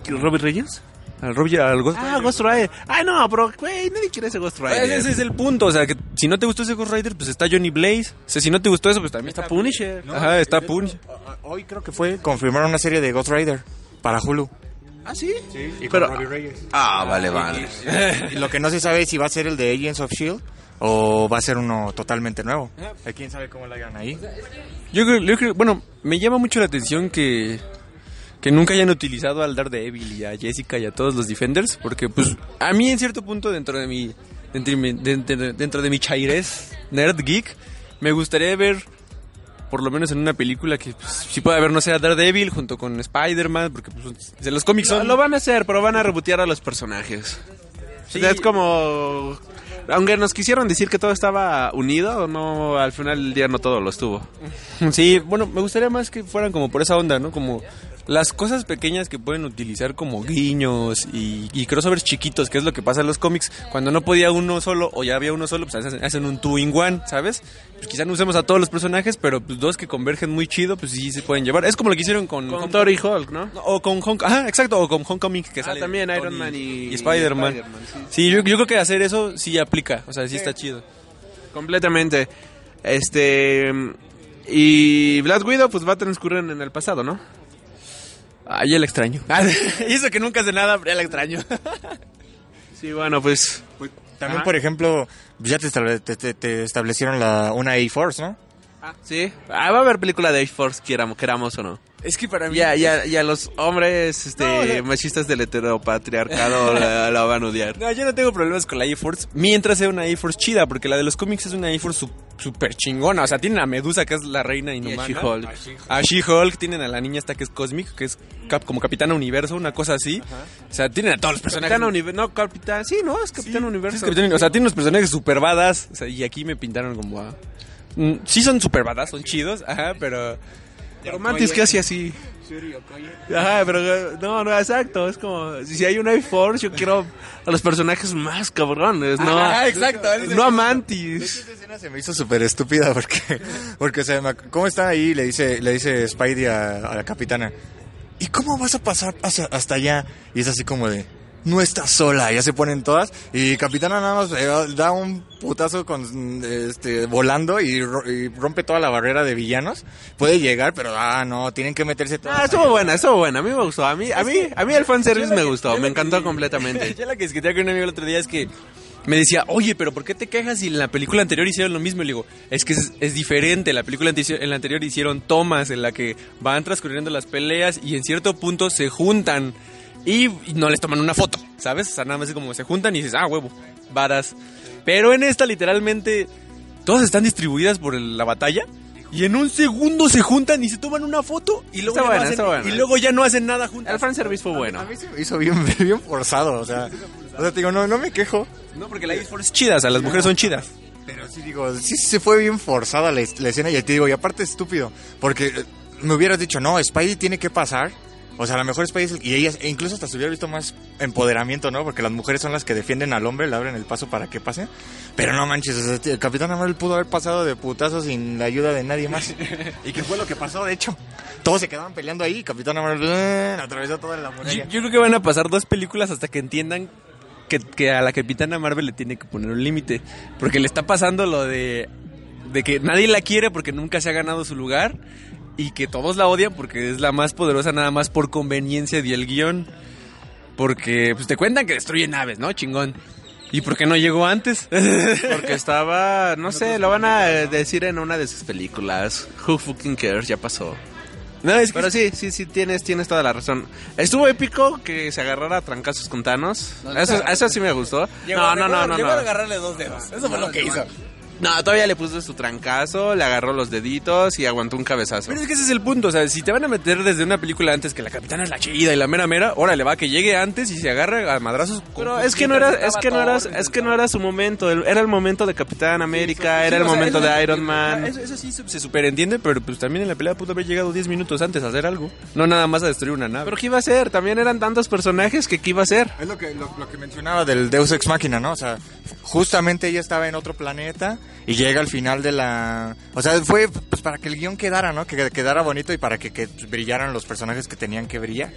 ¿Robert Reyes? Al Robbie, al Ghost Ah, Ghost Rider. Ay, no, pero, güey, nadie quiere ese Ghost Rider. Ese es el punto, o sea, que si no te gustó ese Ghost Rider, pues está Johnny Blaze. O sea, si no te gustó eso, pues también está, Está Punisher. Ajá, está Punisher. Hoy creo que fue confirmaron una serie de Ghost Rider para Hulu. ¿Ah, sí? Y Pero- Robbie Reyes. Ah, vale, vale. Y lo que no se sabe es si va a ser el de Agents of S.H.I.E.L.D. o va a ser uno totalmente nuevo. Eh, ¿Quién sabe cómo lo hagan ahí? Yo creo, yo creo- bueno, me llama mucho la atención que, que nunca hayan utilizado al Daredevil y a Jessica y a todos los Defenders, porque pues a mí en cierto punto dentro de mi dentro de mi, dentro, dentro de mi chairez nerd geek me gustaría ver por lo menos en una película que pues, sí pueda haber no sé a Daredevil junto con Spider-Man, porque pues de los cómics Lo, son lo van a hacer, pero van a rebotear a los personajes. Sí. O sea, es como... Aunque nos quisieron decir que todo estaba unido, no, al final del día no todo lo estuvo. Sí, bueno, me gustaría más que fueran como por esa onda, ¿no? Como las cosas pequeñas que pueden utilizar como guiños y, y crossovers chiquitos, que es lo que pasa en los cómics. Cuando no podía uno solo o ya había uno solo, pues hacen, hacen un two in one, ¿sabes? Pues quizá no usemos a todos los personajes, pero pues dos que convergen muy chido, pues sí se pueden llevar. Es como lo que hicieron con... Con Thor y Hulk, ¿no? o con Hong Ajá, exacto, o con Homecoming que Ah, sale también Tony Iron Man y- Spider-Man. y Spider-Man, sí. sí, yo, yo creo que hacer eso sí aplica, o sea, sí está chido. Completamente. Este... Y Black Widow pues va a transcurrir en el pasado, ¿no? Ay, el extraño. y eso que nunca hace nada, pero el extraño. Sí, bueno, pues... También, Ajá. por ejemplo, ya te, estable- te- te- te establecieron la, una A-Force, ¿no? Sí. Ah, va a haber película de A-Force, queramos, queramos o no. Es que para mí... Ya, ya, ya los hombres este, No, o sea- machistas del heteropatriarcado la, la van a odiar. No, yo no tengo problemas con la A-Force mientras sea una A-Force chida, porque la de los cómics es una A-Force su- super chingona. O sea, tienen a Medusa, que es la reina inhumana. She-Hulk. A She-Hulk, tienen a la niña esta que es Cosmic, que es cap- como Capitana Universo, una cosa así. O sea, tienen a todos los personajes. Capitán Universo. No, Capitán. Sí, no, es Capitán Sí, Universo. es Capitán- o sea, tienen unos personajes super badass. O sea, y aquí me pintaron como a... Mm, Sí son super badass, son chidos, ajá, pero... Romantis que hace así. Ajá, pero no, no, exacto. Es como, si hay un A-Force, yo quiero a los personajes más cabrones, no, Ajá, exacto, no a Mantis. Esa escena se me hizo súper estúpida porque, porque o sea, ¿cómo está ahí? Le dice, le dice Spidey a, a la capitana. ¿Y cómo vas a pasar hacia- hasta allá? Y es así como de, no estás sola. Ya se ponen todas y capitana nada más eh, da un putazo con, este, volando y, ro- y rompe toda la barrera de villanos. Puede llegar, pero ah, no, tienen que meterse todas. Ah, estuvo buena, estuvo buena. A mí me gustó. A mí, a mí, a mí el fanservice me gustó. Me encantó completamente. Ya la que discutía con un amigo el otro día es que me decía, oye, pero ¿por qué te quejas si en la película anterior hicieron lo mismo? Y le digo, es que es, es diferente. La película anterior, en la anterior hicieron tomas en la que van transcurriendo las peleas y en cierto punto se juntan y, no les toman una foto, ¿sabes? O sea, nada más es como se juntan y dices, ah, huevo, varas. Pero en esta literalmente todas están distribuidas por la batalla. Y en un segundo se juntan y se toman una foto y luego, ya, no hacen, buena. y luego ya no hacen nada juntos. El fanservice fue bueno. A mí se me hizo bien, bien forzado, o sea, o sea, te digo, no, no me quejo. No, porque la Force es chida, o sea, las mujeres son chidas. Pero sí digo, sí se fue bien forzada la, la escena y te digo, y aparte estúpido, porque eh, me hubieras dicho, no, Spidey tiene que pasar. O sea, a lo mejor Spidey es el- y ellas, e incluso hasta se hubiera visto más empoderamiento, ¿no? Porque las mujeres son las que defienden al hombre, le abren el paso para que pase. Pero no manches, o sea, el Capitán Marvel pudo haber pasado de putazo sin la ayuda de nadie más. y que fue lo que pasó, de hecho. Todos se quedaban peleando ahí y Capitán Marvel eh, atravesó toda la Yo, muralla. yo creo que van a pasar dos películas hasta que entiendan que, que a la Capitana Marvel le tiene que poner un límite. Porque le está pasando lo de, de que nadie la quiere porque nunca se ha ganado su lugar y que todos la odian porque es la más poderosa nada más por conveniencia del guion. Porque pues te cuentan que destruye naves, ¿no? Chingón. ¿Y por qué no llegó antes? Porque estaba, no sé, lo van a decir en una de sus películas. Who fucking cares, ya pasó. No, es que Pero sí, sí, sí, tienes, tienes toda la razón. Estuvo épico que se agarrara a trancazos con Thanos. Eso, eso sí me gustó. No, no, no, no. Llegó a no. agarrarle dos dedos. Eso fue lo que hizo. No, todavía le puso su trancazo, le agarró los deditos y aguantó un cabezazo. Pero es que ese es el punto, o sea, si te van a meter desde una película antes que la capitana es la chida y la mera mera, órale, va, que llegue antes y se agarre a madrazos. Pero con es que no era, es que no era, es que no era su momento. Era el momento de Capitán América, era Sí, el o sea, momento de Iron Man. Eso, eso sí se, superentiende, pero pues también en la pelea pudo haber llegado 10 minutos antes a hacer algo. No nada más a destruir una nave. Pero qué iba a ser, también eran tantos personajes que qué iba a ser. Es lo que, lo, lo que mencionaba del Deus Ex Machina, ¿no? O sea, justamente ella estaba en otro planeta y llega al final de la... O sea, fue pues para que el guion quedara, ¿no? Que quedara bonito y para que, que brillaran los personajes que tenían que brillar.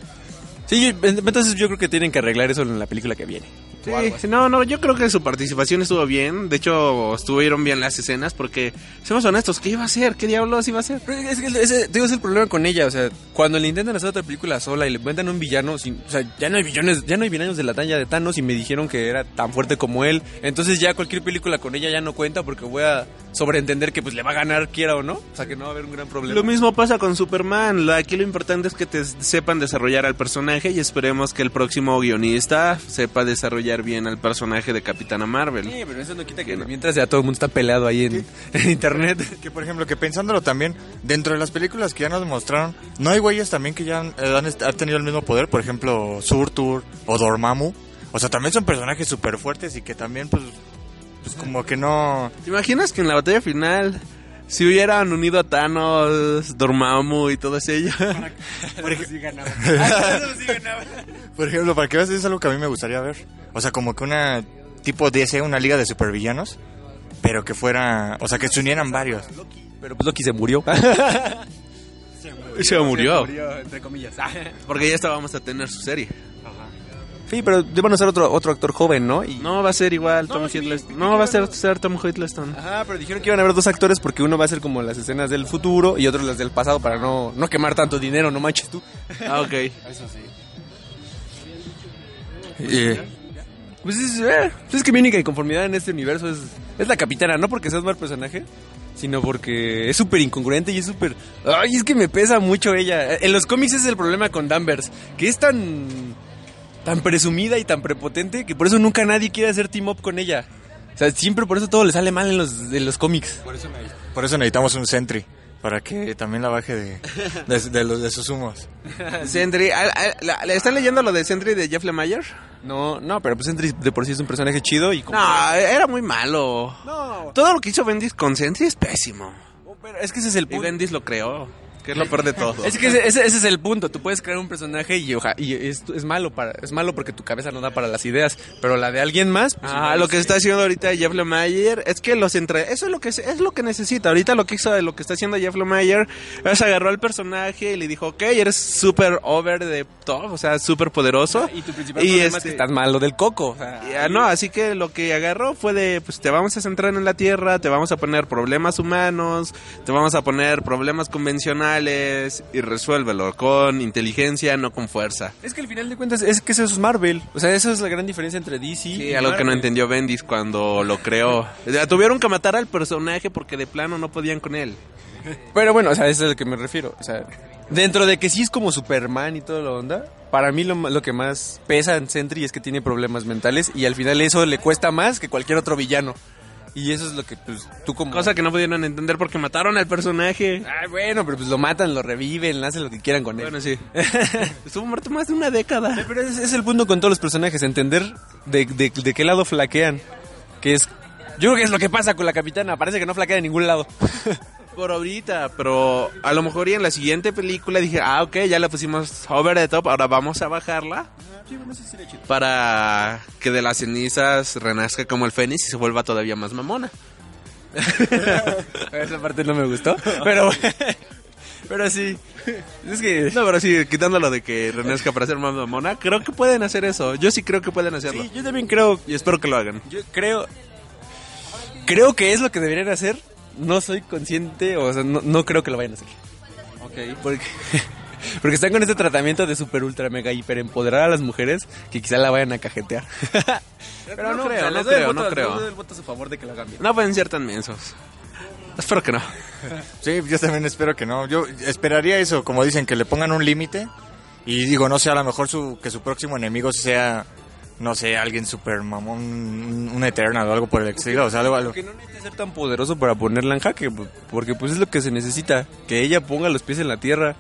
Sí, entonces yo creo que tienen que arreglar eso en la película que viene. Sí, no, no, yo creo que su participación estuvo bien. De hecho, estuvieron bien las escenas porque, seamos honestos, ¿qué iba a hacer? ¿Qué diablos iba a hacer? Es que ese, digo, es el problema con ella, o sea, cuando le intentan hacer otra película sola y le inventan un villano, sin, o sea, ya no hay villanos, ya no hay villanos de la talla de Thanos y me dijeron que era tan fuerte como él, entonces ya cualquier película con ella ya no cuenta porque voy a sobreentender que pues le va a ganar quiera o no, o sea, que no va a haber un gran problema. Lo mismo pasa con Superman. Aquí lo importante es que te sepan desarrollar al personaje y esperemos que el próximo guionista sepa desarrollar bien al personaje de Capitana Marvel. Sí, pero eso no quita que mientras ya todo el mundo está peleado ahí en, en internet. Que por ejemplo, que pensándolo también, dentro de las películas que ya nos mostraron, ¿no hay güeyes también que ya han, eh, han est- han tenido el mismo poder? Por ejemplo, Surtur o Dormammu. O sea, también son personajes súper fuertes y que también, pues, pues como que no... ¿Te imaginas que en la batalla final, si hubieran unido a Thanos, Dormammu y todos ellos? Por, por ejemplo, para que veas, es algo que a mí me gustaría ver. O sea, como que una tipo DC, una liga de supervillanos, pero que fuera, o sea, que se unieran varios. Pero pues Loki se murió. Se murió. entre comillas. Porque ya estábamos a tener su serie. Sí, pero van a ser otro, otro actor joven, ¿no? Y... No va a ser igual Tom sí, Hiddleston. sí, No sí, va a sí, ser, no. ser Tom Hiddleston. Ajá, pero dijeron que iban a haber dos actores porque uno va a ser como las escenas del futuro y otro las del pasado para no, no quemar tanto dinero, no manches tú. Ah, ok. Y, Pues es, eh, pues es que mi única inconformidad en este universo es, es la capitana, no porque sea un mal personaje, sino porque es súper incongruente y es súper... Ay, es que me pesa mucho ella. En los cómics es el problema con Danvers, que es tan... tan presumida y tan prepotente que por eso nunca nadie quiere hacer team up con ella. O sea, siempre por eso todo le sale mal en los, en los cómics. por eso necesitamos un Sentry, para que también la baje de, de, de los, de sus humos. Sentry, ah, ah, la- ¿le están leyendo lo de Sentry de Jeff Lemire? No, no, pero pues Sentry de por sí es un personaje chido y como... No, era muy malo. No, Todo lo que hizo Bendis con Sentry es pésimo. pero es que ese es el Y punto. Bendis lo creó, que es lo peor de todo. Es que ese, ese- ese es el punto. Tú puedes crear un personaje y, oja- y es, es malo para es malo porque tu cabeza no da para las ideas, pero la de alguien más. pues, Ah, igual lo que está haciendo ahorita Jeff Lemire es que los entre eso es lo que es lo que necesita. Ahorita lo que hizo lo que está haciendo Jeff Lemire es agarró al personaje y le dijo, "Ok, eres súper over the top, o sea, súper poderoso." Y tu principal problema es que este- estás malo del coco. o sea, y, ah, no, así que lo que agarró fue de, pues te vamos a centrar en la Tierra, te vamos a poner problemas humanos, te vamos a poner problemas convencionales y resuélvelo con inteligencia, no con fuerza. Es que al final de cuentas es que eso es Marvel. O sea, esa es la gran diferencia entre DC Sí, y algo que no entendió Bendis cuando lo creó. O sea, tuvieron que matar al personaje porque de plano no podían con él. Pero bueno, o sea, eso es a lo que me refiero. O sea, dentro de que sí es como Superman y toda la onda, para mí lo, lo que más pesa en Sentry es que tiene problemas mentales y al final eso le cuesta más que cualquier otro villano. Y eso es lo que pues, tú como... Cosa que no pudieron entender porque mataron al personaje. Ay, bueno, pero pues lo matan, lo reviven, hacen lo que quieran con él. Bueno, sí. Estuvo muerto más de una década. Pero ese es el punto con todos los personajes, entender de, de, de qué lado flaquean. Que es... Yo creo que es lo que pasa con la capitana, parece que no flaquea de ningún lado. Por ahorita, pero a lo mejor y en la siguiente película dije, ah, ok, ya la pusimos over the top, ahora vamos a bajarla. Para que de las cenizas renazca como el fénix y se vuelva todavía más mamona. Esa parte no me gustó, pero... Pero sí, es que... No, pero sí, quitándolo de que renazca para ser más mamona, creo que pueden hacer eso. Yo sí creo que pueden hacerlo. Sí, yo también creo Y espero que lo hagan. Yo creo. Creo que es lo que deberían hacer. No soy consciente, o sea, no, no creo que lo vayan a hacer. Ok. Porque, porque están con este tratamiento de super, ultra, mega, hiper empoderar a las mujeres que quizá la vayan a cajetear. Pero no creo, no creo, voto- no creo. les doy el voto a su favor de que lo hagan bien. No pueden ser tan mensos. Espero que no. Sí, yo también espero que no. Yo esperaría eso, como dicen, que le pongan un límite. Y digo, no sé, a lo mejor su, que su próximo enemigo sea, no sé, alguien super mamón, un, un Eternal o algo por el estilo. O sea, algo, algo. Que no necesita ser tan poderoso para ponerla en jaque, pu- porque pues es lo que se necesita, que ella ponga los pies en la tierra,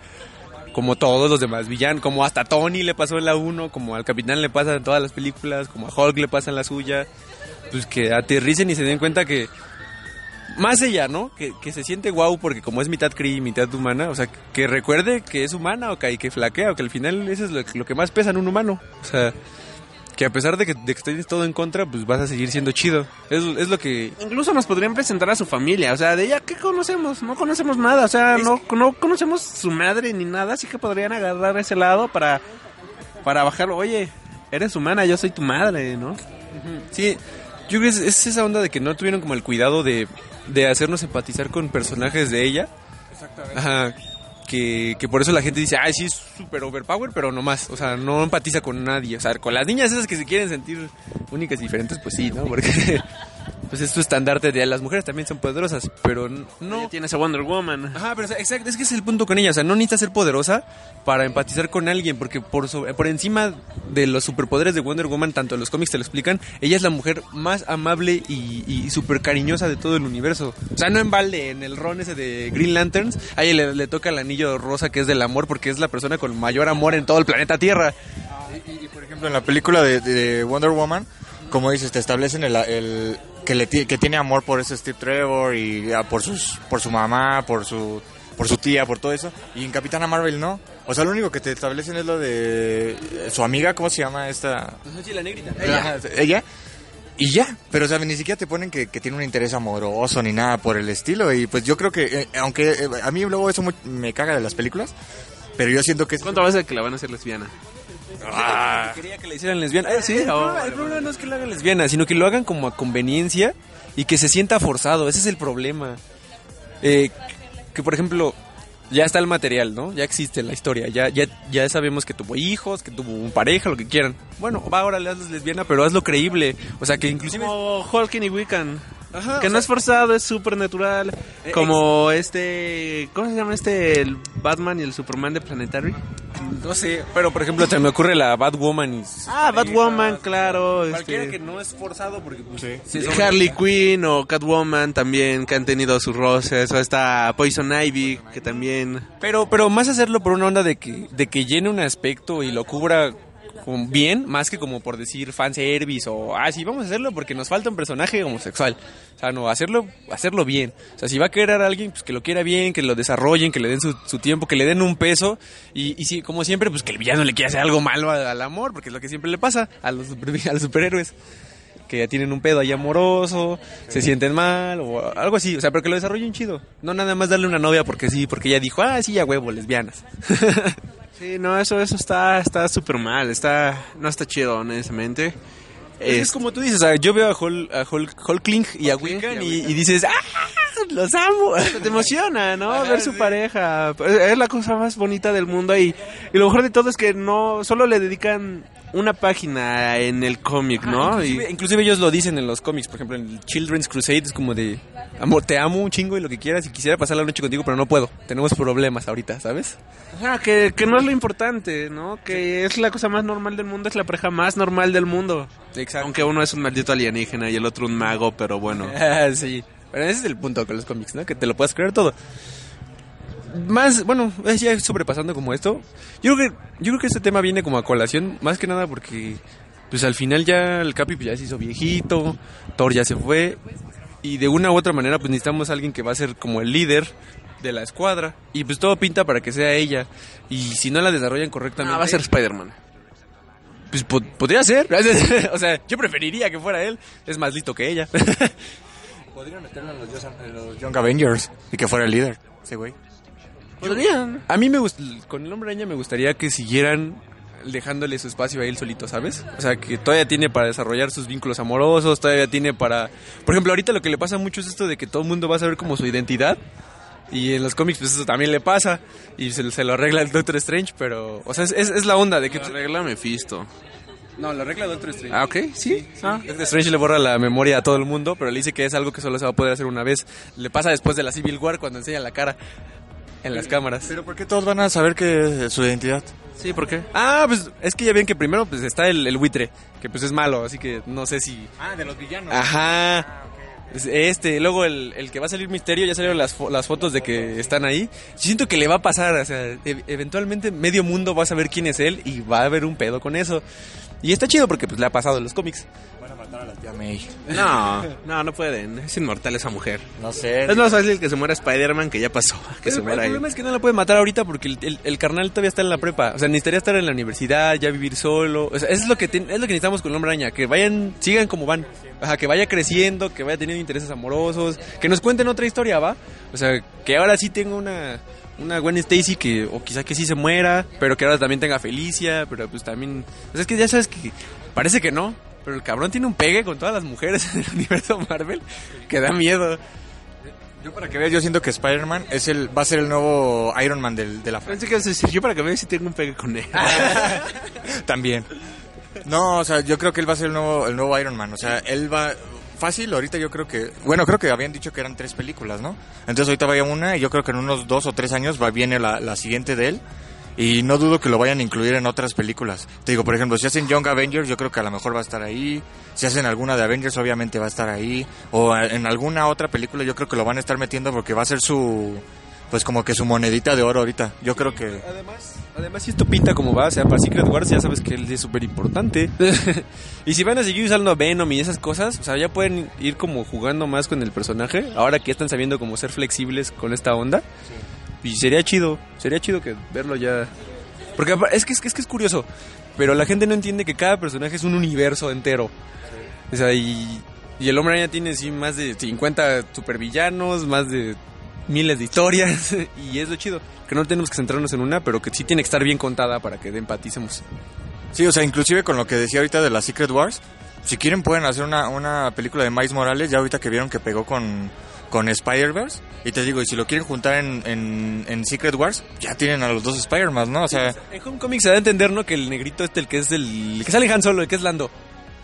como todos los demás villanos, como hasta Tony le pasó en la 1, como al Capitán le pasa en todas las películas, como a Hulk le pasa en la suya, pues que aterricen y se den cuenta que más ella, ¿no? Que, que se siente guau porque como es mitad Kree y mitad humana, o sea, que recuerde que es humana o que, y que flaquea, o que al final eso es lo, lo que más pesa en un humano, o sea... Que a pesar de que, de que tienes todo en contra, pues vas a seguir siendo chido. Es, es lo que Incluso nos podrían presentar a su familia, o sea, de ella, ¿qué conocemos? No conocemos nada, o sea, no, no conocemos su madre ni nada, así que podrían agarrar ese lado para, para bajarlo. Oye, eres humana, yo soy tu madre, ¿no? Sí, yo creo que es, es esa onda de que no tuvieron como el cuidado de, de hacernos empatizar con personajes de ella. Exactamente. Ajá. Que, por eso la gente dice, ay, sí, es súper overpower, pero no más. O sea, no empatiza con nadie. O sea, con las niñas esas que se quieren sentir únicas y diferentes, pues sí, ¿no? Porque pues es tu estandarte de las mujeres también son poderosas, pero no... Ella tienes a Wonder Woman. Ajá, pero exacto, es que ese es el punto con ella, o sea, no necesita ser poderosa para empatizar con alguien, porque por sobre- por encima de los superpoderes de Wonder Woman, tanto en los cómics te lo explican, ella es la mujer más amable y, y súper cariñosa de todo el universo. O sea, no en balde, en el ron ese de Green Lanterns, a ella le, le toca el anillo rosa que es del amor, porque es la persona con mayor amor en todo el planeta Tierra. Y, y, por ejemplo, en la película de, de Wonder Woman, como dices, te establecen el, el- que, le, que tiene amor por ese Steve Trevor y ah, por, sus, por su mamá, por su, por su tía, por todo eso. Y en Capitana Marvel no. O sea, lo único que te establecen es lo de eh, su amiga, ¿cómo se llama esta? Sí, la negrita. Ella. Ella. Y ya, pero o sea, ni siquiera te ponen que, que tiene un interés amoroso ni nada por el estilo. Y pues yo creo que, eh, aunque eh, a mí luego eso me caga de las películas, pero yo siento que es... ¿Cuánto va a ser que la van a hacer lesbiana? Ah. Quería que la hicieran lesbiana. Eh, sí, el, problema, el problema no es que la hagan lesbiana, sino que lo hagan como a conveniencia y que se sienta forzado. Ese es el problema. Eh, que, por ejemplo, ya está el material, ¿no? Ya existe la historia. Ya, ya, ya sabemos que tuvo hijos, que tuvo un pareja, lo que quieran. Bueno, va, ahora le haces lesbiana, pero hazlo creíble. O sea, que inclusive... Como Hulking y Wiccan. Ajá, que no sea- es forzado, es súper natural. Eh, Como este. ¿Cómo se llama este? El Batman y el Superman de Planetary. No sé, pero por ejemplo, se me ocurre la Batwoman y... Ah, Batwoman, claro. Cualquiera este, que no es forzado porque... Pues, sí, Harley Quinn o Catwoman también, que han tenido sus roces. O está Poison Ivy, que también. Pero, pero más hacerlo por una onda de que, de que llene un aspecto y lo cubra bien, más que como por decir fanservice o, ah, sí, vamos a hacerlo porque nos falta un personaje homosexual. O sea, no, hacerlo, hacerlo bien. O sea, si va a querer a alguien, pues que lo quiera bien, que lo desarrollen, que le den su, tiempo, que le den un peso. Y, y sí, como siempre, pues que el villano le quiera hacer algo malo al, amor, porque es lo que siempre le pasa a los, a los superhéroes. Que ya tienen un pedo ahí amoroso, se sienten mal o algo así. O sea, pero que lo desarrollen chido. No nada más darle una novia porque sí, porque ella dijo, ah, sí, ya huevo, lesbianas. Sí, no, eso eso está está súper mal. Está, no está chido, honestamente. Es, Es- como tú dices, yo veo a Hol, a Hol, Hulkling y a Wiccan y, y dices, ¡ah! ¡Los amo! te emociona, ¿no? Ajá, Ver su sí. pareja. Es la cosa más bonita del mundo y, y lo mejor de todo es que no solo le dedican una página en el cómic, ¿no? Inclusive, Y, inclusive ellos lo dicen en los cómics, por ejemplo, en el Children's Crusade es como de, amor, te amo un chingo y lo que quieras y quisiera pasar la noche contigo, pero no puedo. Tenemos problemas ahorita, ¿sabes? Ajá, que, que no es lo importante, ¿no? Que es la cosa más normal del mundo, es la pareja más normal del mundo. Exacto. Aunque uno es un maldito alienígena y el otro un mago, pero bueno. sí. Pero ese es el punto con los cómics, ¿no? Que te lo puedas creer todo. Más, bueno, eh, ya sobrepasando como esto, yo creo que yo creo que este tema viene como a colación, más que nada porque pues al final ya el Capi pues, ya se hizo viejito, Thor ya se fue y de una u otra manera pues necesitamos a alguien que va a ser como el líder de la escuadra y pues todo pinta para que sea ella y si no la desarrollan correctamente Ah, va a ser Spider-Man. pues po- podría ser, o sea, yo preferiría que fuera él, es más listo que ella. Podrían meterlo en los, Young- en los Young Avengers y que fuera el líder, ese güey. Podrían. A mí me gust con el hombre araña me gustaría que siguieran dejándole su espacio a él solito, ¿sabes? O sea, que todavía tiene para desarrollar sus vínculos amorosos, todavía tiene para... Por ejemplo, ahorita lo que le pasa mucho es esto de que todo el mundo va a saber como su identidad. Y en los cómics pues eso también le pasa. Y se, se lo arregla el Doctor Strange, pero... O sea, es, es- es la onda de que... Que arregla Mephisto. No, la regla de Doctor Strange. Ah, ok, sí. Ah. Doctor Strange le borra la memoria a todo el mundo, pero le dice que es algo que solo se va a poder hacer una vez. Le pasa después de la Civil War cuando enseña la cara en las cámaras. Pero ¿por qué todos van a saber que es su identidad? Sí, ¿por qué? Ah, pues es que ya ven que primero pues está el, el buitre, que pues es malo, así que no sé si... Ah, de los villanos. Ajá. Es Este, luego el, el que va a salir misterio, ya salieron las, fo- las fotos de que están ahí. Yo siento que le va a pasar, o sea, e- eventualmente medio mundo va a saber quién es él y va a haber un pedo con eso. Y está chido porque pues le ha pasado en los cómics. Van a matar a la tía May. No, no, no pueden. Es inmortal esa mujer. No sé. Es más fácil que se muera Spider-Man que ya pasó. Que Pero se el muera él. problema es que no la puede matar ahorita porque el, el- el carnal todavía está en la prepa. O sea, necesitaría estar en la universidad, ya vivir solo. O sea, eso es lo que, ten- es lo que necesitamos con el hombre araña. Que vayan, sigan como van. Ajá, que vaya creciendo, que vaya teniendo intereses amorosos. Que nos cuenten otra historia, ¿va? O sea, que ahora sí tenga una, una Gwen Stacy que, o quizá que sí se muera, pero que ahora también tenga Felicia, pero pues también... O sea, es que ya sabes que parece que no. Pero el cabrón tiene un pegue con todas las mujeres en el universo Marvel que da miedo. Yo para que veas, yo siento que Spider-Man es el, va a ser el nuevo Iron Man del, de la Pensé que ibas a decir yo para que veas si tengo un pegue con él. También. No, o sea, yo creo que él va a ser el nuevo, el nuevo Iron Man. O sea, él va... Fácil, ahorita yo creo que... Bueno, creo que habían dicho que eran tres películas, ¿no? Entonces ahorita vaya una y yo creo que en unos dos o tres años va viene la, la siguiente de él. Y no dudo que lo vayan a incluir en otras películas. Te digo, por ejemplo, si hacen Young Avengers, yo creo que a lo mejor va a estar ahí. Si hacen alguna de Avengers, obviamente va a estar ahí. O en alguna otra película, yo creo que lo van a estar metiendo porque va a ser su... Pues como que su monedita de oro ahorita. Yo creo que... Además, además si esto pinta como va, o sea, para Secret Wars ya sabes que él es súper importante. y si van a seguir usando a Venom y esas cosas, o sea, ya pueden ir como jugando más con el personaje, ahora que están sabiendo cómo ser flexibles con esta onda. Y sería chido, sería chido que verlo ya... Porque es que es, que es que es curioso, pero la gente no entiende que cada personaje es un universo entero. O sea, y, y el hombre araña tiene sí más de 50 supervillanos, más de miles de historias y es lo chido que no tenemos que centrarnos en una pero que sí tiene que estar bien contada para que empaticemos Sí, o sea, inclusive con lo que decía ahorita de la Secret Wars, si quieren pueden hacer una, una película de Miles Morales, ya ahorita que vieron que pegó con, con Spider-Verse, y te digo, y si lo quieren juntar en, en, en Secret Wars, ya tienen a los dos Spider-Man, ¿no? O sea, en Homecoming se da a entender no que el negrito este el que es el, el que sale Han Solo el que es Lando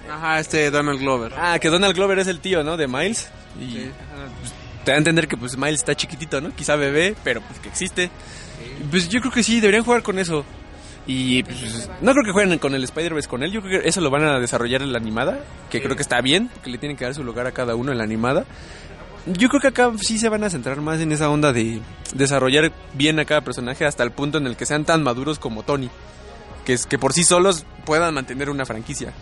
Ajá, este Donald Glover. ah que Donald Glover es el tío no de Miles y ajá, pues, te da a entender que pues Miles está chiquitito no quizá bebé pero pues que existe pues yo creo que sí deberían jugar con eso y pues, no creo que jueguen con el Spider-Verse con él. Yo creo que eso lo van a desarrollar en la animada. Que creo que está bien, porque le tienen que dar su lugar a cada uno en la animada. Yo creo que acá sí se van a centrar más en esa onda de desarrollar bien a cada personaje hasta el punto en el que sean tan maduros como Tony. Que es que por sí solos puedan mantener una franquicia.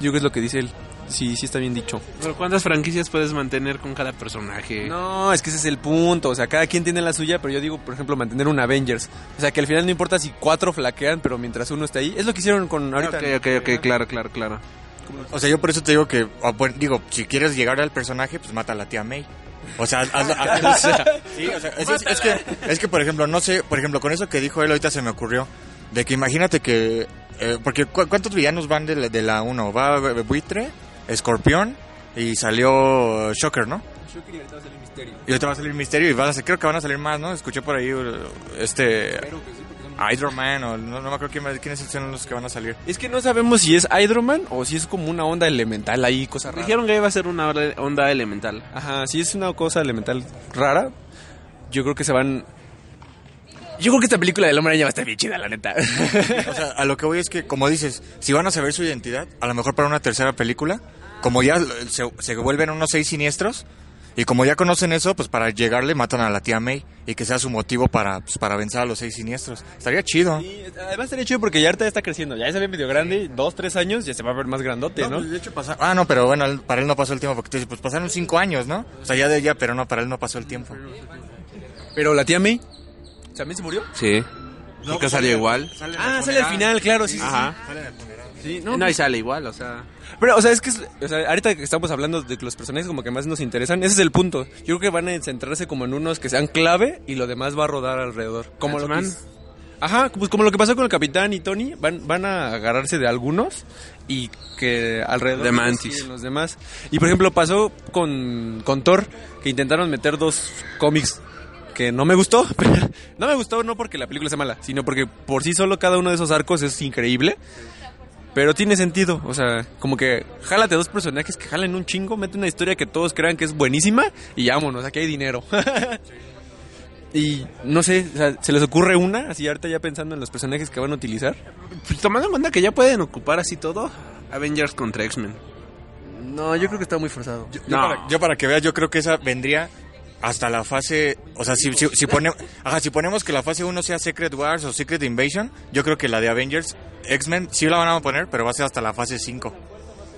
Yo creo que es lo que dice él. Sí, sí está bien dicho. Pero ¿cuántas franquicias puedes mantener con cada personaje? No, es que ese es el punto. O sea, cada quien tiene la suya, pero yo digo, por ejemplo, mantener un Avengers. O sea, que al final no importa si cuatro flaquean, pero mientras uno esté ahí. Es lo que hicieron con ahorita. Ok, ok, ok, claro, claro, claro. O sea, yo por eso te digo que, ah, bueno, digo, si quieres llegar al personaje, pues mata a la tía May. O sea, haz- haz- o sea, sí, o sea, es, es- es que, es que, por ejemplo, no sé, por ejemplo, con eso que dijo él ahorita se me ocurrió, de que imagínate que, eh, porque ¿cu- ¿cuántos villanos van de la, de la 1? Va eh, Buitre, Escorpión y salió Shocker, ¿no? Y ahorita va a salir Misterio y van a ser- creo que van a salir más, ¿no? Escuché por ahí este Iron Man o no, no me acuerdo quién- quiénes son los que van a salir. Es que no sabemos si es Hydroman o si es como una onda elemental ahí, cosa rara. Dijeron que iba a ser una onda- onda elemental. Ajá, si es una cosa elemental rara, yo creo que se van... Yo creo que esta película del Hombre Araña va a estar bien chida, la neta. O sea, a lo que voy es que, como dices, si van a saber su identidad, a lo mejor para una tercera película, como ya se, se vuelven unos seis siniestros, y como ya conocen eso, pues para llegarle matan a la tía May, y que sea su motivo para, pues, para vencer a los seis siniestros. Estaría chido. Y además estaría chido porque ya ahorita ya está creciendo. Ya se ve medio grande, dos, tres años, ya se va a ver más grandote, ¿no? pues, de hecho pasa- Ah, no, pero bueno, para él no pasó el tiempo, porque tú dices, pues pasaron cinco años, ¿no? O sea, ya de ella, pero no, para él no pasó el tiempo. Pero la tía May, ¿también se murió? Sí. No, salió igual. Ah, sale al final, claro, sí, sí, sí. Ajá. Sí, No, no, y sale igual, o sea. Pero, o sea, es que, es- o sea, ahorita que estamos hablando de que los personajes como que más nos interesan, ese es el punto. Yo creo que van a centrarse como en unos que sean clave y lo demás va a rodar alrededor. Como lo que. Ajá, pues como lo que pasó con el Capitán y Tony, van, van a agarrarse de algunos y que alrededor De los Mantis. los demás. Y por ejemplo pasó con, con Thor, que intentaron meter dos cómics que no me gustó. no me gustó no porque la película sea mala, sino porque por sí solo cada uno de esos arcos es increíble. Pero tiene sentido, o sea, como que jálate dos personajes que jalen un chingo, mete una historia que todos crean que es buenísima y vámonos, aquí hay dinero. y no sé, o sea, ¿se les ocurre una? Así ahorita ya pensando en los personajes que van a utilizar. Pues, tomando en cuenta que ya pueden ocupar así todo, Avengers contra X-Men. No, yo creo que está muy forzado. Yo, No. para, yo para que veas, yo creo que esa vendría hasta la fase, o sea, si, si, si, pone- ajá, si ponemos que la fase 1 sea Secret Wars o Secret Invasion, yo creo que la de Avengers, X-Men, sí la van a poner, pero va a ser hasta la fase 5.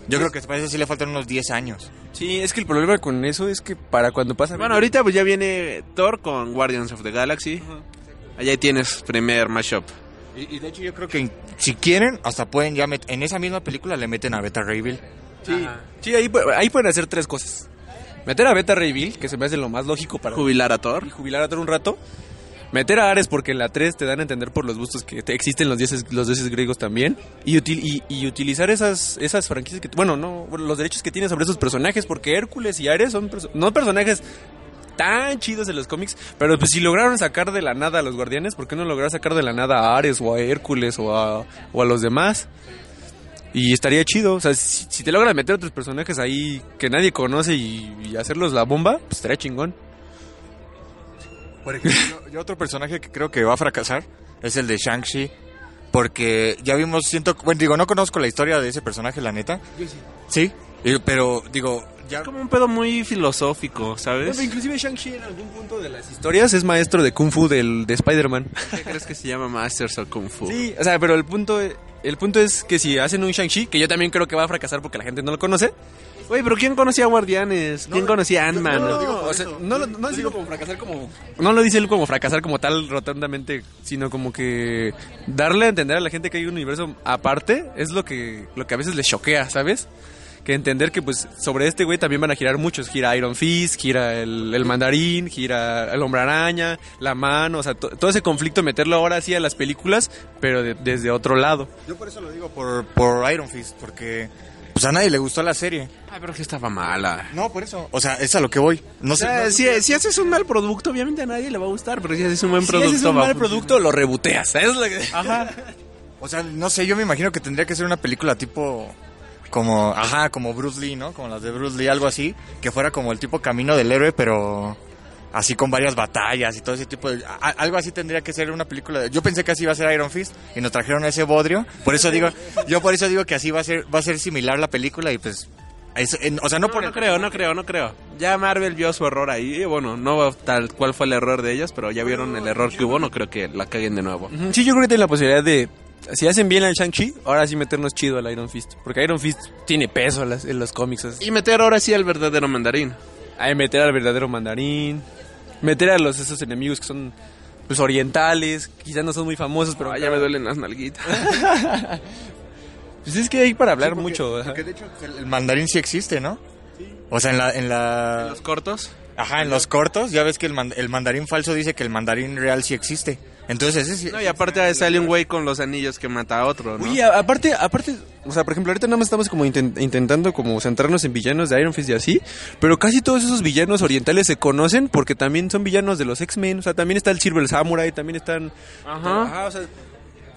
Yo creo que para eso sí le faltan unos 10 años. Sí, es que el problema con eso es que para cuando pasa... Bueno, ahorita pues ya viene Thor con Guardians of the Galaxy. Allá tienes primer mashup. Y, y de hecho yo creo que si quieren, hasta pueden ya met- en esa misma película le meten a Beta Ray Bill. Sí, sí ahí, pu- ahí pueden hacer tres cosas. Meter a Beta Ray Bill, que se me hace lo más lógico para Jubilar a Thor. y jubilar a Thor un rato. Meter a Ares porque en la 3 te dan a entender por los gustos que te- existen los dioses, los dioses griegos también. Y, util- y, y utilizar esas, esas franquicias que... Bueno, no, los derechos que tiene sobre esos personajes porque Hércules y Ares son perso- no personajes tan chidos en los cómics, pero pues si lograron sacar de la nada a los guardianes, ¿por qué no lograron sacar de la nada a Ares o a Hércules o a, o a los demás? Y estaría chido, o sea, si, si te logran meter otros personajes ahí que nadie conoce y, y hacerlos la bomba, pues estaría chingón. Por ejemplo, yo otro personaje que creo que va a fracasar es el de Shang-Chi. Porque ya vimos, siento, bueno, digo, no conozco la historia de ese personaje, la neta. sí. Y- pero, digo, ya... Es como un pedo muy filosófico, ¿sabes? Inclusive Shang-Chi en algún punto de las historias es maestro de Kung Fu del, de Spider-Man. ¿Qué crees que se llama Masters of Kung Fu? Sí, o sea, pero el punto, el punto es que si hacen un Shang-Chi, que yo también creo que va a fracasar porque la gente no lo conoce. Güey, pero ¿quién conocía a Guardianes? ¿Quién conocía a Ant-Man? No, o sea, no, lo- no digo como fracasar como... No lo dice él como fracasar como tal rotundamente, sino como que darle a entender a la gente que hay un universo aparte es lo que, lo que a veces les choquea, ¿sabes? Que entender que pues sobre este güey también van a girar muchos. Gira Iron Fist, gira el, el mandarín, gira el hombre araña, la mano, o sea, to- todo ese conflicto meterlo ahora así a las películas, pero de- desde otro lado. Yo por eso lo digo, por, por Iron Fist, porque pues a nadie le gustó la serie. Ay, pero que estaba mala. No, por eso. O sea, es a lo que voy. No O sé. sea, no- si, si haces un mal producto, obviamente a nadie le va a gustar, pero si haces un buen Si producto, haces un mal producto, lo reboteas, ¿sabes? que- O sea, no sé, yo me imagino que tendría que ser una película tipo como, ajá, como Bruce Lee, ¿no? Como las de Bruce Lee, algo así, que fuera como el tipo camino del héroe, pero así con varias batallas y todo ese tipo de a- algo así tendría que ser una película. de- yo pensé que así iba a ser Iron Fist y nos trajeron ese bodrio, por eso digo, yo por eso digo que así va a ser va a ser similar la película y pues es- en- o sea, no, No, por no el- creo, no creo, no creo. Ya Marvel vio su error ahí. Bueno, no tal cual fue el error de ellos, pero ya vieron el error que hubo. No creo que la caguen de nuevo. Sí, yo creo que tiene la posibilidad de, si hacen bien al Shang-Chi, ahora sí meternos chido al Iron Fist. Porque Iron Fist tiene peso en, las- en los cómics. es- Y meter ahora sí al verdadero mandarín. Hay meter al verdadero mandarín, meter a los esos enemigos que son pues orientales, quizás no son muy famosos, pero Pero ya me duelen las nalguitas. Pues es que hay para hablar porque- mucho. porque de hecho el, mandarín sí existe, ¿no? O sea, en la en la Los cortos. Ajá, en los cortos, ya ves que el, man- el mandarín falso dice que el mandarín real sí existe. Entonces, ese. No, y aparte sale un güey con los anillos que mata a otro, ¿no? Uy, aparte, aparte, o sea, por ejemplo, ahorita nada más estamos como inten- intentando como centrarnos en villanos de Iron Fist y así, pero casi todos esos villanos orientales se conocen porque también son villanos de los X-Men, o sea, también está el Silver Samurai, también están... Ajá. o sea,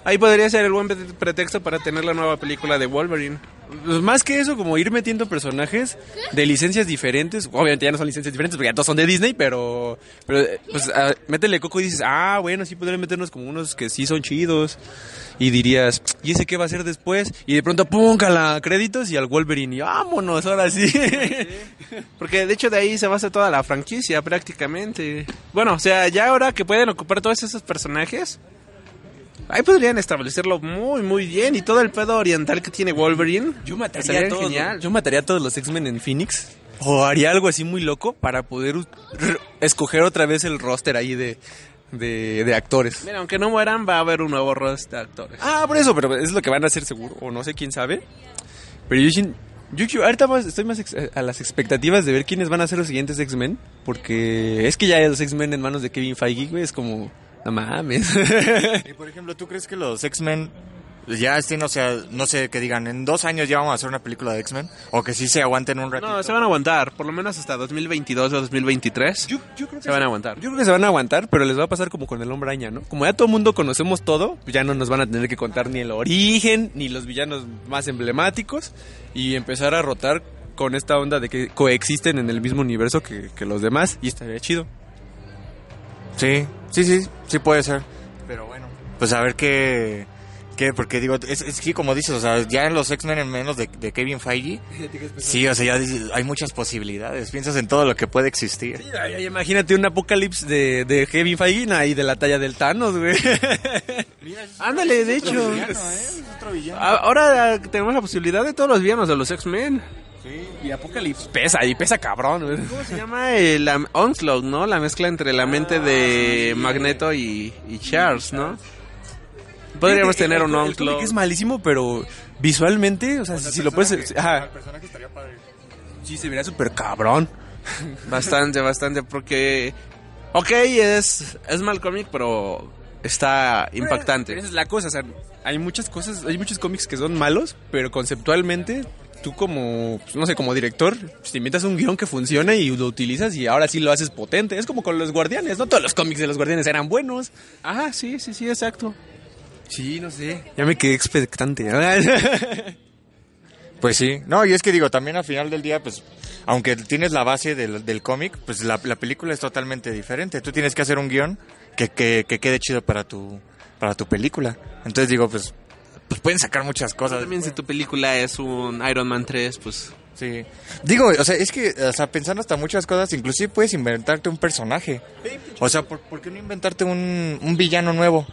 Ahí podría ser el buen pre- pretexto para tener la nueva película de Wolverine. Pues más que eso, como ir metiendo personajes de licencias diferentes, obviamente ya no son licencias diferentes porque ya todos son de Disney, pero, pero pues ah, métele coco y dices, ah, bueno, sí podrían meternos como unos que sí son chidos. Y dirías, ¿y ese qué va a hacer después? Y de pronto, ¡pum! cala créditos y al Wolverine. Y vámonos, ahora sí. Porque de hecho de ahí se basa toda la franquicia prácticamente. Bueno, o sea, ya ahora que pueden ocupar todos esos personajes, ahí podrían establecerlo muy, muy bien. Y todo el pedo oriental que tiene Wolverine. Yo mataría, a todos, genial. yo mataría a todos los X-Men en Phoenix. O haría algo así muy loco para poder escoger otra vez el roster ahí de, de, de actores. Mira, aunque no mueran, va a haber un nuevo roster de actores. Ah, por eso, pero es lo que van a hacer seguro. O no sé quién sabe. Pero yo, yo ahorita más- estoy más a las expectativas de ver quiénes van a ser los siguientes X-Men. Porque es que ya los X-Men en manos de Kevin Feige, güey, es como... No mames. Y por ejemplo, ¿tú crees que los X-Men ya este, no sé, no sé, que digan, en dos años ya vamos a hacer una película de X-Men, o que sí se aguanten un ratito. No, se van a aguantar, por lo menos hasta 2022 o 2023. Yo, yo creo que Se van a aguantar. Yo creo que se van a aguantar, pero les va a pasar como con el hombre araña, ¿no? Como ya todo el mundo conocemos todo, pues ya no nos van a tener que contar ni el origen, ni los villanos más emblemáticos, y empezar a rotar con esta onda de que coexisten en el mismo universo que, que los demás, y estaría chido. Sí, sí, sí, sí puede ser. Pero bueno, pues a ver qué, qué porque digo, es, es que como dices, o sea, ya en los X-Men en menos de, de Kevin Feige, sí, o sea, ya dices, hay muchas posibilidades, piensas en todo lo que puede existir. Sí, ay, ay, imagínate un apocalipsis de, de Kevin Feige ahí de la talla del Thanos, güey. Ándale, de hecho. A- Ahora tenemos la posibilidad de todos los villanos de los X-Men. Y Apocalipsis pesa, y pesa cabrón, güey. ¿Cómo se llama? El Onslaught, ¿no? La mezcla entre la mente de Magneto y, y Charles, ¿no? Podríamos tener el- un el Onslaught. es malísimo, pero visualmente, o sea, si, si lo puedes... Ajá, sí, se vería súper cabrón. Bastante, bastante, porque... Ok, es, es mal cómic, pero está Pero impactante. esa es la cosa, o sea, hay muchas cosas, hay muchos cómics que son malos, pero conceptualmente tú como, pues, no sé, como director, pues, te inventas un guion que funciona y lo utilizas y ahora sí lo haces potente. Es como con los guardianes, no todos los cómics de los guardianes eran buenos. Ah, sí, sí, sí, exacto. Sí, no sé. Ya me quedé expectante. Pues sí, no, y es que digo, también al final del día, pues, aunque tienes la base del, del cómic, pues la, la película es totalmente diferente. Tú tienes que hacer un guion que, que, que quede chido para tu, para tu película. Entonces digo, pues, pues pueden sacar muchas cosas. También si tu película es un Iron Man 3, pues... Sí. Digo, o sea, es que, o sea, pensando hasta muchas cosas, inclusive puedes inventarte un personaje. O sea, ¿por, por qué no inventarte un, un villano nuevo?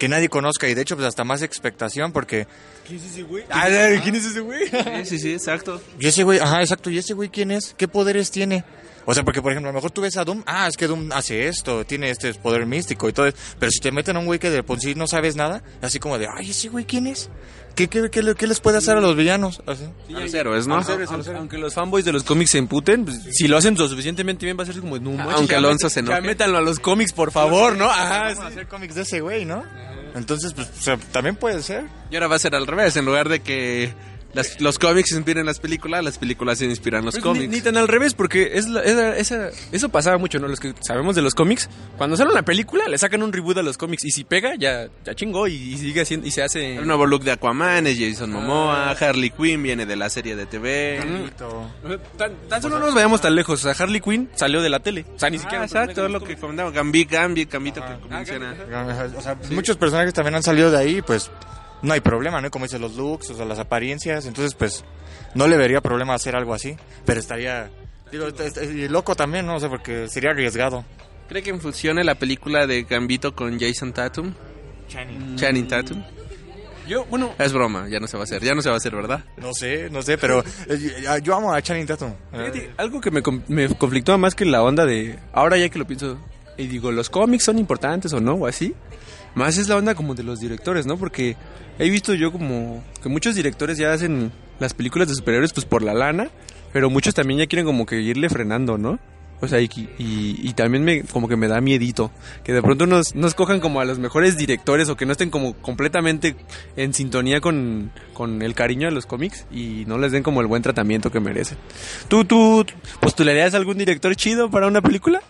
Que nadie conozca y de hecho, pues hasta más expectación porque... Ah, ¿Quién es ese güey? Sí, sí, sí, exacto. ¿Y ese güey? Ajá, exacto. ¿Y ese güey quién es? ¿Qué poderes tiene? O sea, porque por ejemplo, a lo mejor tú ves a Doom, ah, es que Doom hace esto, tiene este poder místico y todo eso. Pero si te meten a un güey que de por sí no sabes nada, así como de, ay, ese güey quién es? ¿Qué, qué, qué, le- qué les puede hacer a los villanos? Así. A los héroes, ¿no? Aunque, aunque los fanboys de los cómics se emputen, pues, si lo hacen lo suficientemente bien va a ser como... No, manches, Aunque Alonso se enoje. Ya métanlo a los cómics, por favor, ¿no? Ajá, Vamos a sí. hacer cómics de ese güey, ¿no? Entonces, pues, o sea, también puede ser. Y ahora va a ser al revés, en lugar de que las- los cómics inspiren las películas, las películas se inspiran los Pues cómics. Ni, ni tan al revés, porque es la- esa- esa- eso pasaba mucho, ¿no? Los que sabemos de los cómics, cuando sale una película, le sacan un reboot a los cómics y si pega, ya, ya chingó y, y sigue haciendo, y se hace... El nuevo look de Aquaman es Jason Momoa, Harley Quinn viene de la serie de TV. Tan, tan solo no nos vayamos tan lejos, o sea, Harley Quinn salió de la tele, o sea, ni siquiera... Ah, exacto, lo que comentaba, Gambit, Gambit, Gambito Ah, que menciona. O sea, muchos personajes también han salido de ahí, pues, no hay problema, ¿no? Como dice los looks, o sea, las apariencias. Entonces, pues, no le vería problema hacer algo así. Pero estaría, digo, y loco también, ¿no? O sea, porque sería arriesgado. ¿Cree que funcione la película de Gambito con Jason Tatum? Channing Tatum. Yo, bueno, Es broma, ya no se va a hacer, ya no se va a hacer, ¿verdad? No sé, no sé, pero eh, yo- yo amo a Channing Tatum. Fíjate, algo que me, me conflictúa más que la onda de. Ahora ya que lo pienso. Y digo, ¿los cómics son importantes o no? O así. Más es la onda como de los directores, ¿no? Porque he visto yo como que muchos directores ya hacen las películas de superhéroes pues por la lana. Pero muchos también ya quieren como que irle frenando, ¿no? O sea, y, también me, como que me da miedito. Que de pronto nos, nos cojan como a los mejores directores o que no estén como completamente en sintonía con, con el cariño de los cómics y no les den como el buen tratamiento que merecen. ¿Tú, tú postularías algún director chido para una película?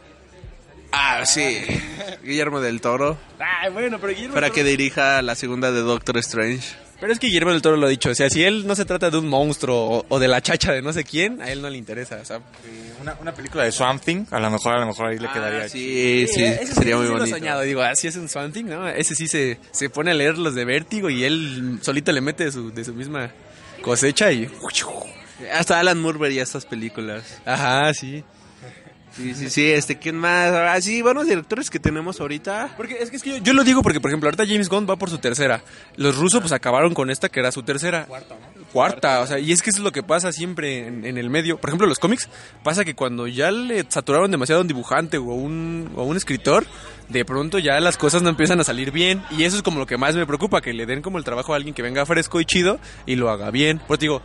Ah, sí. Guillermo del Toro. Ay, bueno, pero Guillermo Para del que Toro- dirija la segunda de Doctor Strange. Pero es que Guillermo del Toro lo ha dicho. O sea, si él no se trata de un monstruo o, o de la chacha de no sé quién, a él no le interesa. O sea, Una, una película de Swamp Thing, a lo mejor, a lo mejor ahí le quedaría. Ah, Sí, sí, ese sería sí muy lo he bonito. soñado. Digo, así es un Something, ¿no? Ese sí se, se pone a leer los de Vértigo y él solito le mete de su, de su misma cosecha y... Hasta Alan Moore vería estas películas. Ajá, sí. Sí, sí, sí, este, ¿quién más? Ah, sí, buenos directores que tenemos ahorita. Porque es que, es que yo, yo lo digo porque, por ejemplo, ahorita James Gunn va por su tercera. Los rusos pues acabaron con esta que era su tercera. Cuarta, Cuarta, o sea, y es que eso es lo que pasa siempre en, en el medio. Por ejemplo, los cómics, pasa que cuando ya le saturaron demasiado a un dibujante o a un, o un escritor, de pronto ya las cosas no empiezan a salir bien. Y eso es como lo que más me preocupa, que le den como el trabajo a alguien que venga fresco y chido y lo haga bien. Pues digo,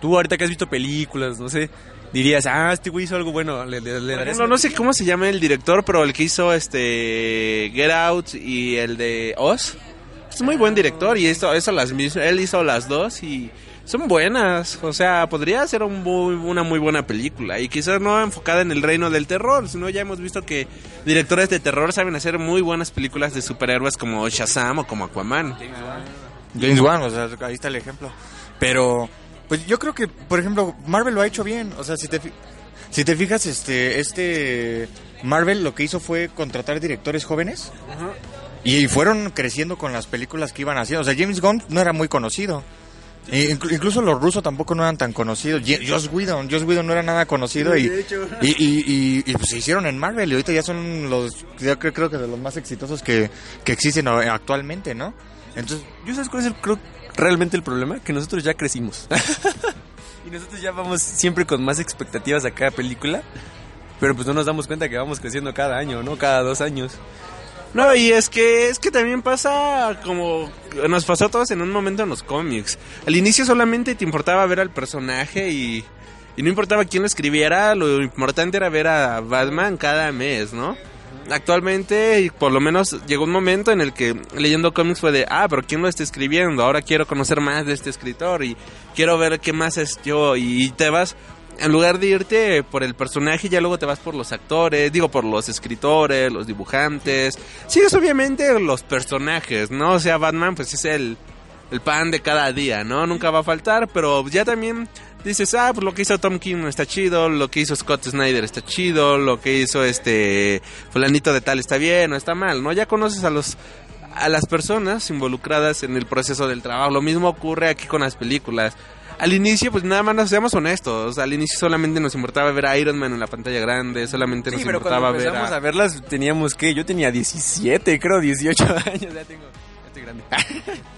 tú ahorita que has visto películas, no sé, dirías, ah, este güey hizo algo bueno, le, le, le ejemplo, no sé cómo se llama el director, pero el que hizo este Get Out y el de Oz. es muy buen director y esto, eso las mis- él hizo las dos y son buenas. O sea, podría ser un muy- una muy buena película y quizás no enfocada en el reino del terror, sino ya hemos visto que directores de terror saben hacer muy buenas películas de superhéroes como Shazam o como Aquaman. James Wan, o sea, ahí está el ejemplo. Pero, pues yo creo que, por ejemplo, Marvel lo ha hecho bien. O sea, si te, si te fijas, este, este Marvel lo que hizo fue contratar directores jóvenes. Y fueron creciendo con las películas que iban haciendo. O sea, James Gunn no era muy conocido. E inclu- incluso los rusos tampoco no eran tan conocidos. Joss Whedon, Joss Whedon no era nada conocido y, y, y, y- y, pues se hicieron en Marvel y ahorita ya son los, yo creo, creo que de los más exitosos que, que existen actualmente, ¿no? Entonces, ¿Yo sabes cuál es el, creo, realmente el problema? Que nosotros ya crecimos. y nosotros ya vamos siempre con más expectativas a cada película. Pero pues no nos damos cuenta que vamos creciendo cada año, ¿no? Cada dos años. No, y es que es que también pasa como nos pasó a todos en un momento en los cómics. Al inicio solamente te importaba ver al personaje y, y no importaba quién lo escribiera, lo importante era ver a Batman cada mes, ¿no? Actualmente, y por lo menos llegó un momento en el que leyendo cómics fue de, ah, pero ¿quién lo está escribiendo? Ahora quiero conocer más de este escritor y quiero ver qué más es yo y te vas en lugar de irte por el personaje, ya luego te vas por los actores, digo, por los escritores, los dibujantes. Sigues obviamente los personajes, ¿no? O sea, Batman pues es el, el pan de cada día, ¿no? Nunca va a faltar, pero ya también dices, ah, pues lo que hizo Tom King está chido, lo que hizo Scott Snyder está chido, lo que hizo este fulanito de tal está bien o está mal, ¿no? Ya conoces a los a las personas involucradas en el proceso del trabajo. Lo mismo ocurre aquí con las películas. Al inicio, pues nada más nos seamos honestos. Al inicio solamente nos importaba ver a Iron Man en la pantalla grande, solamente nos pero importaba cuando ver a... a... verlas teníamos que... Yo tenía 17, creo, 18 años. Ya tengo... Ya estoy grande.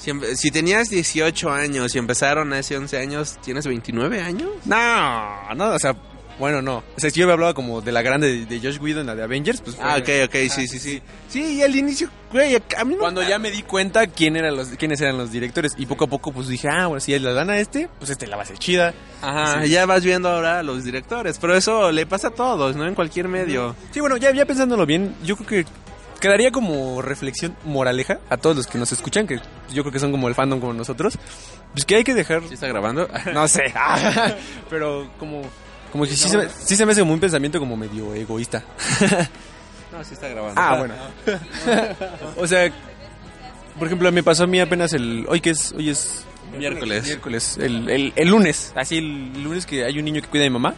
Si, si tenías 18 años y empezaron hace 11 años, ¿tienes 29 años? no, no, o sea... Bueno, no. O sea, si yo me hablaba como de la grande de, Josh Whedon, la de Avengers, pues... fue- Ah, ok, ok, sí, sí, sí. Sí, y al inicio, güey, a mí no... Cuando ya me di cuenta quién eran los, quiénes eran los directores y poco a poco pues dije, ah, bueno, si la dan a este, pues este la va a ser chida. Ajá, Sí. ya vas viendo ahora a los directores, pero eso le pasa a todos, ¿no? En cualquier medio. Sí, bueno, ya, ya pensándolo bien, yo creo que quedaría como reflexión moraleja a todos los que nos escuchan, que yo creo que son como el fandom como nosotros, pues que hay que dejar... ¿Sí está grabando? No sé, pero como... Como que sí, se, me- sí se me hace como un pensamiento como medio egoísta. no, sí está grabando. Ah, bueno. o sea, por ejemplo, me pasó a mí apenas el... Hoy que es... Hoy es... Miércoles. Miércoles. El, el, el lunes. Así el, lunes que hay un niño que cuida a mi mamá.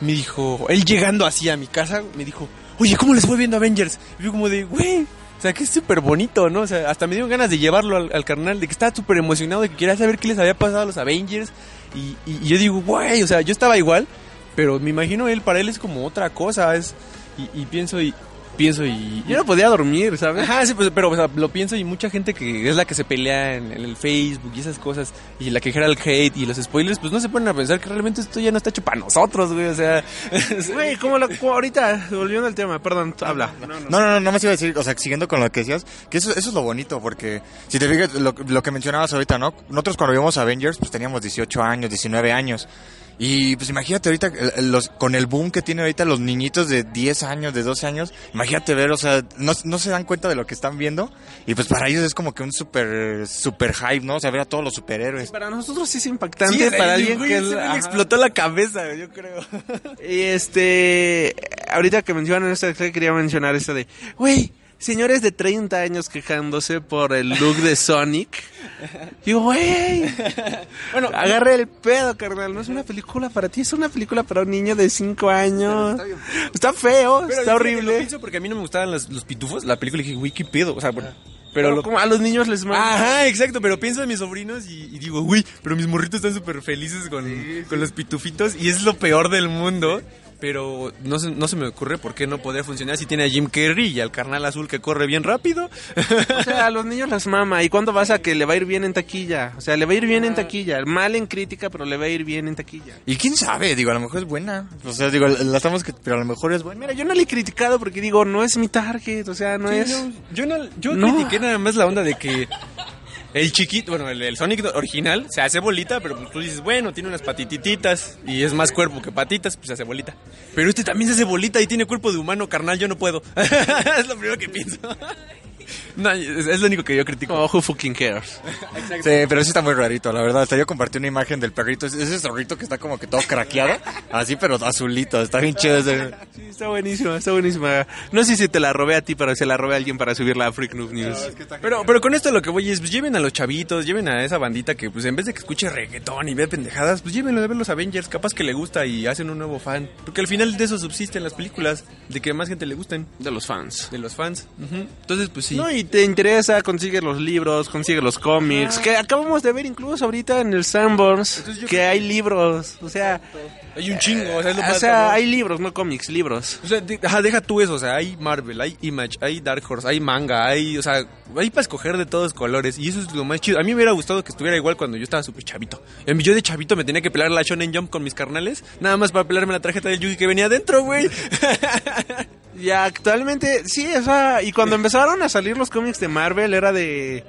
Me dijo... Él llegando así a mi casa, me dijo... Oye, ¿cómo les fue viendo Avengers? Y yo como de... Güey... O sea, que es súper bonito, ¿no? O sea, hasta me dieron ganas de llevarlo al, al carnal, de que estaba súper emocionado, de que quería saber qué les había pasado a los Avengers. Y, y- yo digo, güey, o sea, yo estaba igual, pero me imagino él, para él es como otra cosa, es... Y pienso y... Pienso y... Yo no podía dormir, ¿sabes? Ajá, sí, pues, pero o sea, lo pienso y mucha gente que es la que se pelea en, en el Facebook y esas cosas, y la que genera el hate y los spoilers, pues no se ponen a pensar que realmente esto ya no está hecho para nosotros, güey, o sea... Güey, como lo, como ahorita, volviendo al tema, perdón, habla. No, no, no, no más iba a decir, o sea, siguiendo con lo que decías, que eso, eso es lo bonito, porque si te fijas, lo, lo que mencionabas ahorita, ¿no? Nosotros cuando vimos Avengers, pues teníamos 18 años, 19 años. Y pues imagínate ahorita, el- el- los, con el boom que tienen ahorita los niñitos de 10 años, de 12 años, imagínate ver, o sea, no, no se dan cuenta de lo que están viendo. Y pues para ellos es como que un super, super hype, ¿no? O sea, ver a todos los superhéroes. Para nosotros sí es impactante, Sí, para alguien güey, que... le explotó la cabeza, yo creo. Y este, ahorita que mencionan esto, quería mencionar esto de, güey, señores de 30 años quejándose por el look de Sonic. Digo, güey, bueno, agarre el pedo, carnal, no es una película para ti, es una película para un niño de 5 años. Está feo, Pero está horrible. pienso porque a mí no me gustaban los, los pitufos, la película dije, güey, qué pedo, o sea, bueno, Pero pero lo, como a los niños les manda. Ajá, exacto, pero pienso en mis sobrinos y, y digo, uy, pero mis morritos están súper felices con, con los pitufitos y es lo peor del mundo. Pero no se, no se me ocurre por qué no podría funcionar si tiene a Jim Carrey y al carnal azul que corre bien rápido. O sea, a los niños las mama. ¿Y cuándo vas a que le va a ir bien en taquilla? O sea, le va a ir bien en taquilla. Mal en crítica, pero le va a ir bien en taquilla. Y quién sabe, digo, a lo mejor es buena. O sea, digo, la estamos que, pero a lo mejor es buena. Mira, yo no le he criticado porque digo, no es mi target. O sea, no Sí, es... no, yo no, yo No. critiqué nada más la onda de que el chiquito, bueno, el, Sonic original se hace bolita, pero pues tú dices, bueno, tiene unas patititas y es más cuerpo que patitas, pues se hace bolita. Pero este también se hace bolita y tiene cuerpo de humano, carnal, yo no puedo. es lo primero que pienso. No, es, lo único que yo critico. Como who fucking cares. Sí, pero sí está muy rarito, la verdad. Hasta yo compartí una imagen del perrito. Es- Ese zorrito que está como que todo craqueado. Así, pero azulito. Está bien chido ese. Sí, está buenísima, está buenísima. No sé si te la robé a ti, pero se la robé a alguien para subirla a Freak Noob News. Pero, pero con esto lo que voy es, pues lleven a los chavitos, lleven a esa bandita que, pues en vez de que escuche reggaetón y vea pendejadas, pues llévenlo a ver los Avengers, capaz que le gusta y hacen un nuevo fan. Porque al final de eso subsisten las películas, de que más gente le gusten, De los fans. de los fans. Entonces, pues sí. No, y te interesa, consigue los libros, consigue los cómics, que acabamos de ver incluso ahorita en el Sanborns, que hay libros, o sea, hay un chingo, o sea, es lo o sea, hay libros, no cómics, libros. O sea, de- ajá, deja tú eso, o sea, hay Marvel, hay Image, hay Dark Horse, hay manga, hay, o sea, hay para escoger de todos colores y eso es lo más chido. A mí me hubiera gustado que estuviera igual cuando yo estaba súper chavito. Yo de chavito me tenía que pelar la Shonen Jump con mis carnales, nada más para pelarme la tarjeta del Yugi que venía adentro, güey. Y actualmente, sí, o sea, y cuando empezaron a salir los cómics de Marvel era de,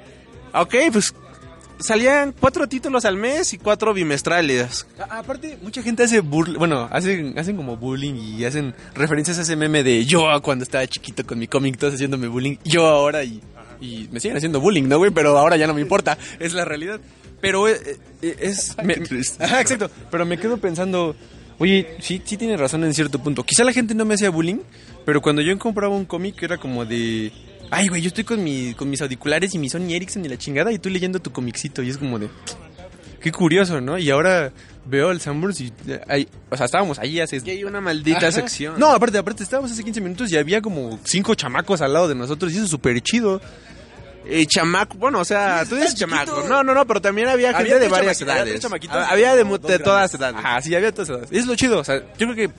ok, pues salían cuatro títulos al mes y cuatro bimestrales. A- Aparte, mucha gente hace burla, bueno, hacen, hacen como bullying y hacen referencias a ese meme de yo cuando estaba chiquito con mi cómic, todos haciéndome bullying, yo ahora y, y me siguen haciendo bullying, ¿no, güey? Pero ahora ya no me importa, es la realidad. Pero eh, eh, es... me- Ajá, exacto, pero me quedo pensando, oye, sí, sí tienes razón en cierto punto. Quizá la gente no me hacía bullying, pero cuando yo compraba un cómic era como de... Ay, güey, yo estoy con, mi, con mis auriculares y mi Sony Ericsson y la chingada y tú leyendo tu comicito y es como de... Qué curioso, ¿no? Y ahora veo el Sanborns y eh, hay, o sea, estábamos ahí hace... Y hay una maldita Ajá. sección. No, aparte, aparte, estábamos hace 15 minutos y había como cinco chamacos al lado de nosotros y eso es súper chido. Eh, chamaco, bueno, o sea, tú dices chamaco. No, no, no, pero también había gente Había de varias había edades. Ah, Había de, de todas edades. Ajá, sí, había todas edades. Es lo chido, o sea, yo creo que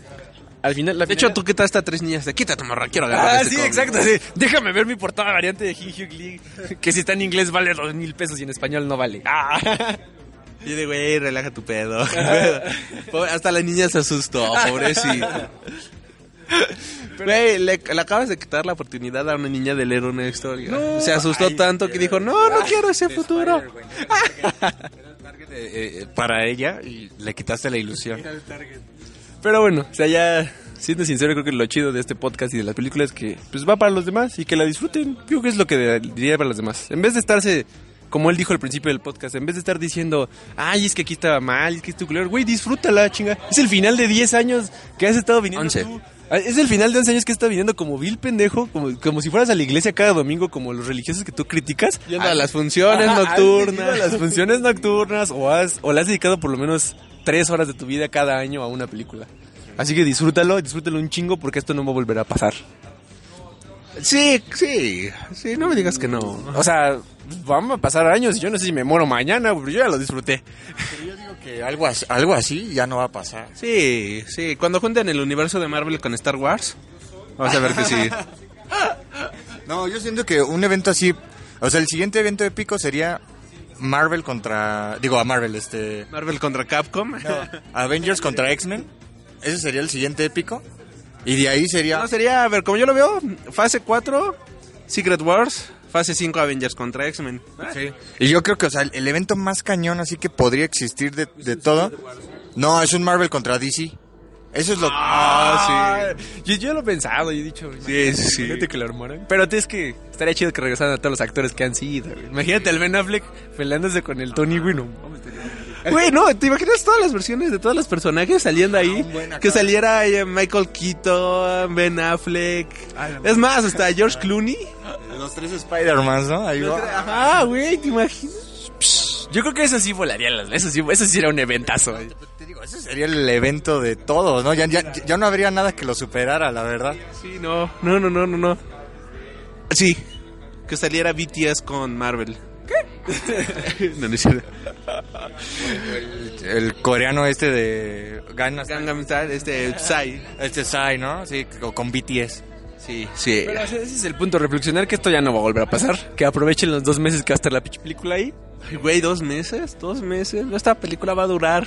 al final... La De hecho, tú que a tres niñas de quita tu morra, quiero agarrar Ah, este sí, cómic". exacto, sí. Déjame ver mi portada variante de Hugh Hugh Lee, que si está en inglés vale dos mil pesos y en español no vale. Ah. Y de güey, relaja tu pedo. Pobre- hasta la niña se asustó, pobrecita. Güey, le, le acabas de quitar la oportunidad a una niña de leer una historia. se asustó tanto que dijo, no, no quiero ese futuro. Eh, eh, para ella y le quitaste la ilusión. Pero bueno, o sea, ya siendo sincero, creo que lo chido de este podcast y de las películas es que pues va para los demás y que la disfruten. Yo creo que es lo que diría para los demás. En vez de estarse, como él dijo al principio del podcast, en vez de estar diciendo, ay, es que aquí estaba mal, es que esto culero, güey, disfrútala, chinga. Es el final de 10 años que has estado viniendo tú. Ah, Es el final de 11 años que estado viniendo como vil pendejo, como, como si fueras a la iglesia cada domingo, como los religiosos que tú criticas. Yendo a las funciones nocturnas. a las funciones nocturnas o has o le has dedicado por lo menos tres horas de tu vida cada año a una película. Así que disfrútalo, disfrútalo un chingo porque esto no va a volver a pasar. Sí, sí, sí, no me digas que no. O sea, vamos a pasar años y yo no sé si me muero mañana, pero yo ya lo disfruté. Yo que algo así, algo así ya no va a pasar. Sí, sí, cuando junten el universo de Marvel con Star Wars, vas a ver que sí. No, yo siento que un evento así, o sea, el siguiente evento épico sería Marvel contra, digo a Marvel, este, Marvel contra Capcom. Avengers contra X-Men. Ese sería el siguiente épico. Y de ahí sería... No, sería, a ver, como yo lo veo, fase 4, Secret Wars, fase 5, Avengers contra X-Men. Sí. Y yo creo que, o sea, el, el evento más cañón así que podría existir de, de todo. No, es un Marvel contra DC. Eso es lo... Ah, Yo, yo lo he pensado y he dicho, Sí, sí, sí. que lo armaran. Pero es que estaría chido que regresaran a todos los actores que han sido. güey. Imagínate al Ben Affleck peleándose con el Tony Wino. Güey, no, ¿te imaginas todas las versiones de todos los personajes saliendo ahí? que saliera eh, Michael Keaton, Ben Affleck. Es más, hasta George Clooney. Los tres Spider-Man, ¿no? Ahí va. Ajá, güey, ¿te imaginas? Yo creo que eso sí volaría, las- eso sí, eso sí era un eventazo. güey. Te digo, ese sería el evento de todos, ¿no? Ya, ya, ya no habría nada que lo superara, la verdad. Sí, no, no, no, no, no, no. Sí, que saliera BTS con Marvel. No, no es. El coreano este de. Gangnam Style, este, Psy. Este Psy, ¿no? Sí, co- con BTS. Sí, sí. Pero ese es el punto, reflexionar que esto ya no va a volver a pasar. Que aprovechen los dos meses que va a estar la pinche película ahí. Ay, Güey, dos meses, dos meses. Esta película va a durar.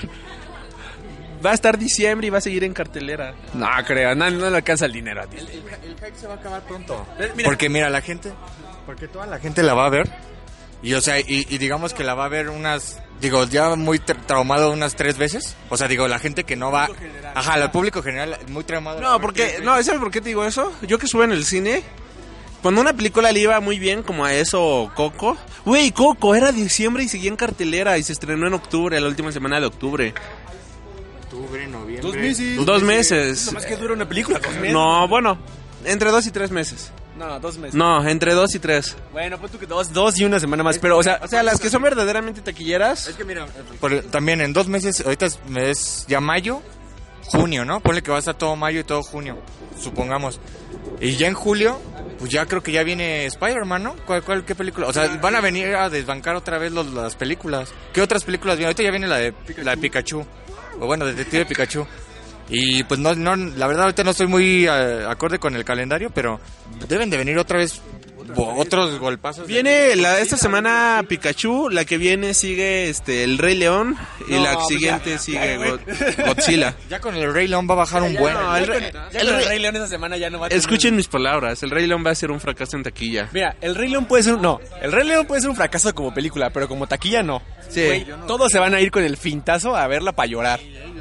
Va a estar diciembre y va a seguir en cartelera. No, creo, no, no le alcanza el dinero a ti. El hype se va a acabar pronto. Porque mira, la gente, porque toda la gente la va a ver. Y o sea, y, y digamos que la va a ver unas, digo, ya muy tra- traumado unas tres veces. O sea, digo, la gente que no va, ajá, el público general muy traumado. No, porque, no, ¿sabes por qué te digo eso? Yo que estuve en el cine, cuando una película le iba muy bien, como a eso Coco. Güey, Coco era diciembre y seguía en cartelera y se estrenó en octubre, la última semana de octubre. Octubre, noviembre. Dos meses. Dos meses. Más que dura una película, dos meses. No, bueno, entre dos y tres meses. No, dos meses. No, entre dos y tres. Bueno, pues tú que dos, dos y una semana más. Pero, o sea, O sea, las que son verdaderamente taquilleras. Es que mira, por- también en dos meses, ahorita es, es ya mayo, junio, ¿no? Ponle que va a estar todo mayo y todo junio, supongamos. Y ya en julio, pues ya creo que ya viene Spider-Man, ¿no? ¿Cuál, cuál, qué película? O sea, van a venir a desbancar otra vez los- las películas. ¿Qué otras películas vienen? Ahorita ya viene la de la de Pikachu. O bueno, Detective Pikachu. Y pues no, no, la verdad ahorita no estoy muy eh, acorde con el calendario, pero deben de venir otra vez bo- otros golpazos. de- Viene la, esta semana Pikachu, la que viene sigue este el Rey León y No, la pues siguiente ya, sigue ya, Godzilla. Ya con el Rey León va a bajar un buen. No, el ya Rey- con- ya el con el Rey- Rey León esa semana ya no va a tener- Escuchen mis palabras, el Rey León va a ser un fracaso en taquilla. Mira, el Rey León puede ser un... No, el Rey León puede ser un fracaso como película, pero como taquilla no. Sí. Todos se van a ir con el fintazo a verla para llorar.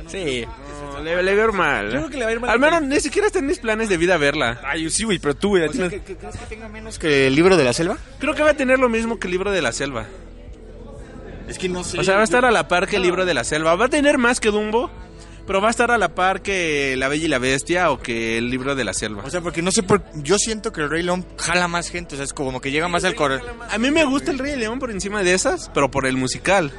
Sí. No, le, le ir mal. Yo creo que le va a ir mal. Al menos ni siquiera está en mis planes de vida verla. Ay, sí, güey, pero tú, güey, a O ti sea, no- ¿que- que- ¿Crees que tenga menos que el libro de la selva? Creo que va a tener lo mismo que el libro de la selva. Es que no sé. O sea, va a estar a la par que el libro de la selva. Va a tener más que Dumbo, pero va a estar a la par que La Bella y la Bestia o que el libro de la selva. O sea, porque no sé por... Yo siento que el Rey León jala más gente, o sea, es como que llega más al corazón. A mí me gusta el Rey León por encima de esas, pero por el musical.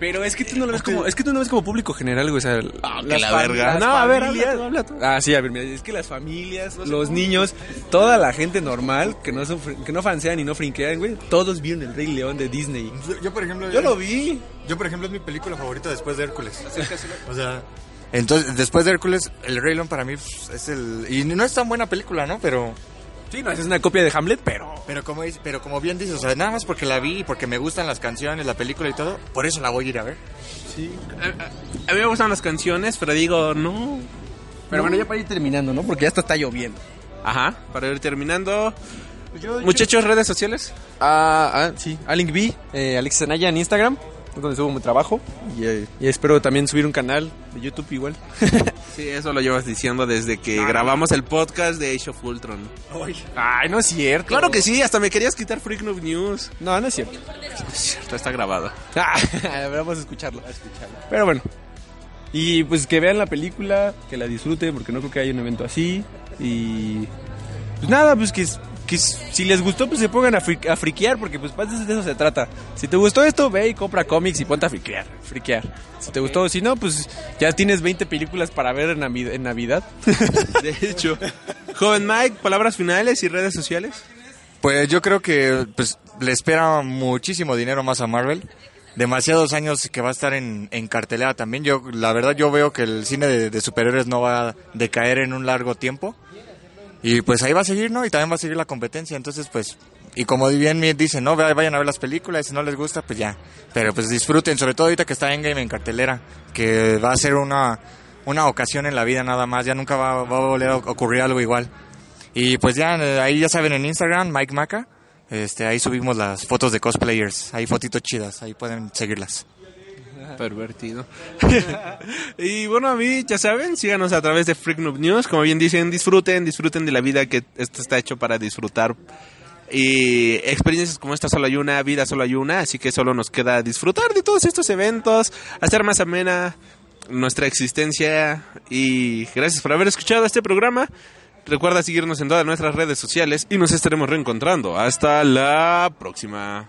Pero es que tú no lo ves como, es que tú no ves como público general, güey, o sea, las la fam- verga. No, a ver, habla tú, habla tú. Ah, sí, a ver, mira, es que las familias, los niños, toda la gente normal que no fr- que no fansean y no frinquean, güey, todos vieron el Rey León de Disney. Yo, yo, por ejemplo... Yo lo vi. Yo, por ejemplo, es mi película favorita después de Hércules. O sea... Entonces, después de Hércules, el Rey León para mí pues, es el... Y no es tan buena película, ¿no? Pero... Sí, no, es una copia de Hamlet, pero Pero como, dice- pero como bien dices, o sea, nada más porque la vi y porque me gustan las canciones, la película y todo, por eso la voy a ir a ver. A mí me gustan las canciones, pero digo, no. Pero bueno, ya para ir terminando, ¿no? Porque ya hasta está lloviendo. Ajá, para ir terminando. Muchachos, redes sociales. Ah, ah, sí. Alink B, eh, Alex Anaya en Instagram, es donde subo mi trabajo. Y, eh, y espero también subir un canal de YouTube igual. Sí, eso lo llevas diciendo desde que grabamos el podcast de Age of Ultron. Ay, no es cierto. Claro que sí, hasta me querías quitar Freak Noob News. No, no es cierto. Es cierto, está grabado. Ah, a ver, vamos a escucharlo. Pero bueno. Y pues que vean la película, que la disfruten, porque no creo que haya un evento así. Y pues nada, pues que, que si les gustó, pues se pongan a, fri- a friquear, porque pues de eso- de eso se trata. Si te gustó esto, ve y compra cómics y ponte a friquear. friquear. Si te gustó, si no, pues ya tienes 20 películas para ver en, Navi- en Navidad. De hecho. Joven Mike, palabras finales y redes sociales. Pues yo creo que pues, le espera muchísimo dinero más a Marvel. Demasiados años que va a estar en, en cartelera también. Yo, la verdad, yo veo que el cine de, de superhéroes no va a decaer en un largo tiempo. Y pues ahí va a seguir, ¿no? Y también va a seguir la competencia. Entonces, pues, y como bien me dicen, ¿no? Vayan a ver las películas. Si no les gusta, pues ya. Pero pues disfruten, sobre todo ahorita que está Endgame en cartelera. Que va a ser una, una ocasión en la vida nada más. Ya nunca va, va a volver a ocurrir algo igual. Y pues ya, eh, ahí ya saben en Instagram, Mike Maca. Este, ahí subimos las fotos de cosplayers. Hay fotitos chidas, ahí pueden seguirlas. Pervertido. y bueno, a mí, ya saben, síganos a través de Freak News. Como bien dicen, disfruten, disfruten de la vida que esto está hecho para disfrutar. Y experiencias como esta solo hay una, vida solo hay una, así que solo nos queda disfrutar de todos estos eventos, hacer más amena nuestra existencia. Y gracias por haber escuchado este programa. Recuerda seguirnos en todas nuestras redes sociales y nos estaremos reencontrando. Hasta la próxima.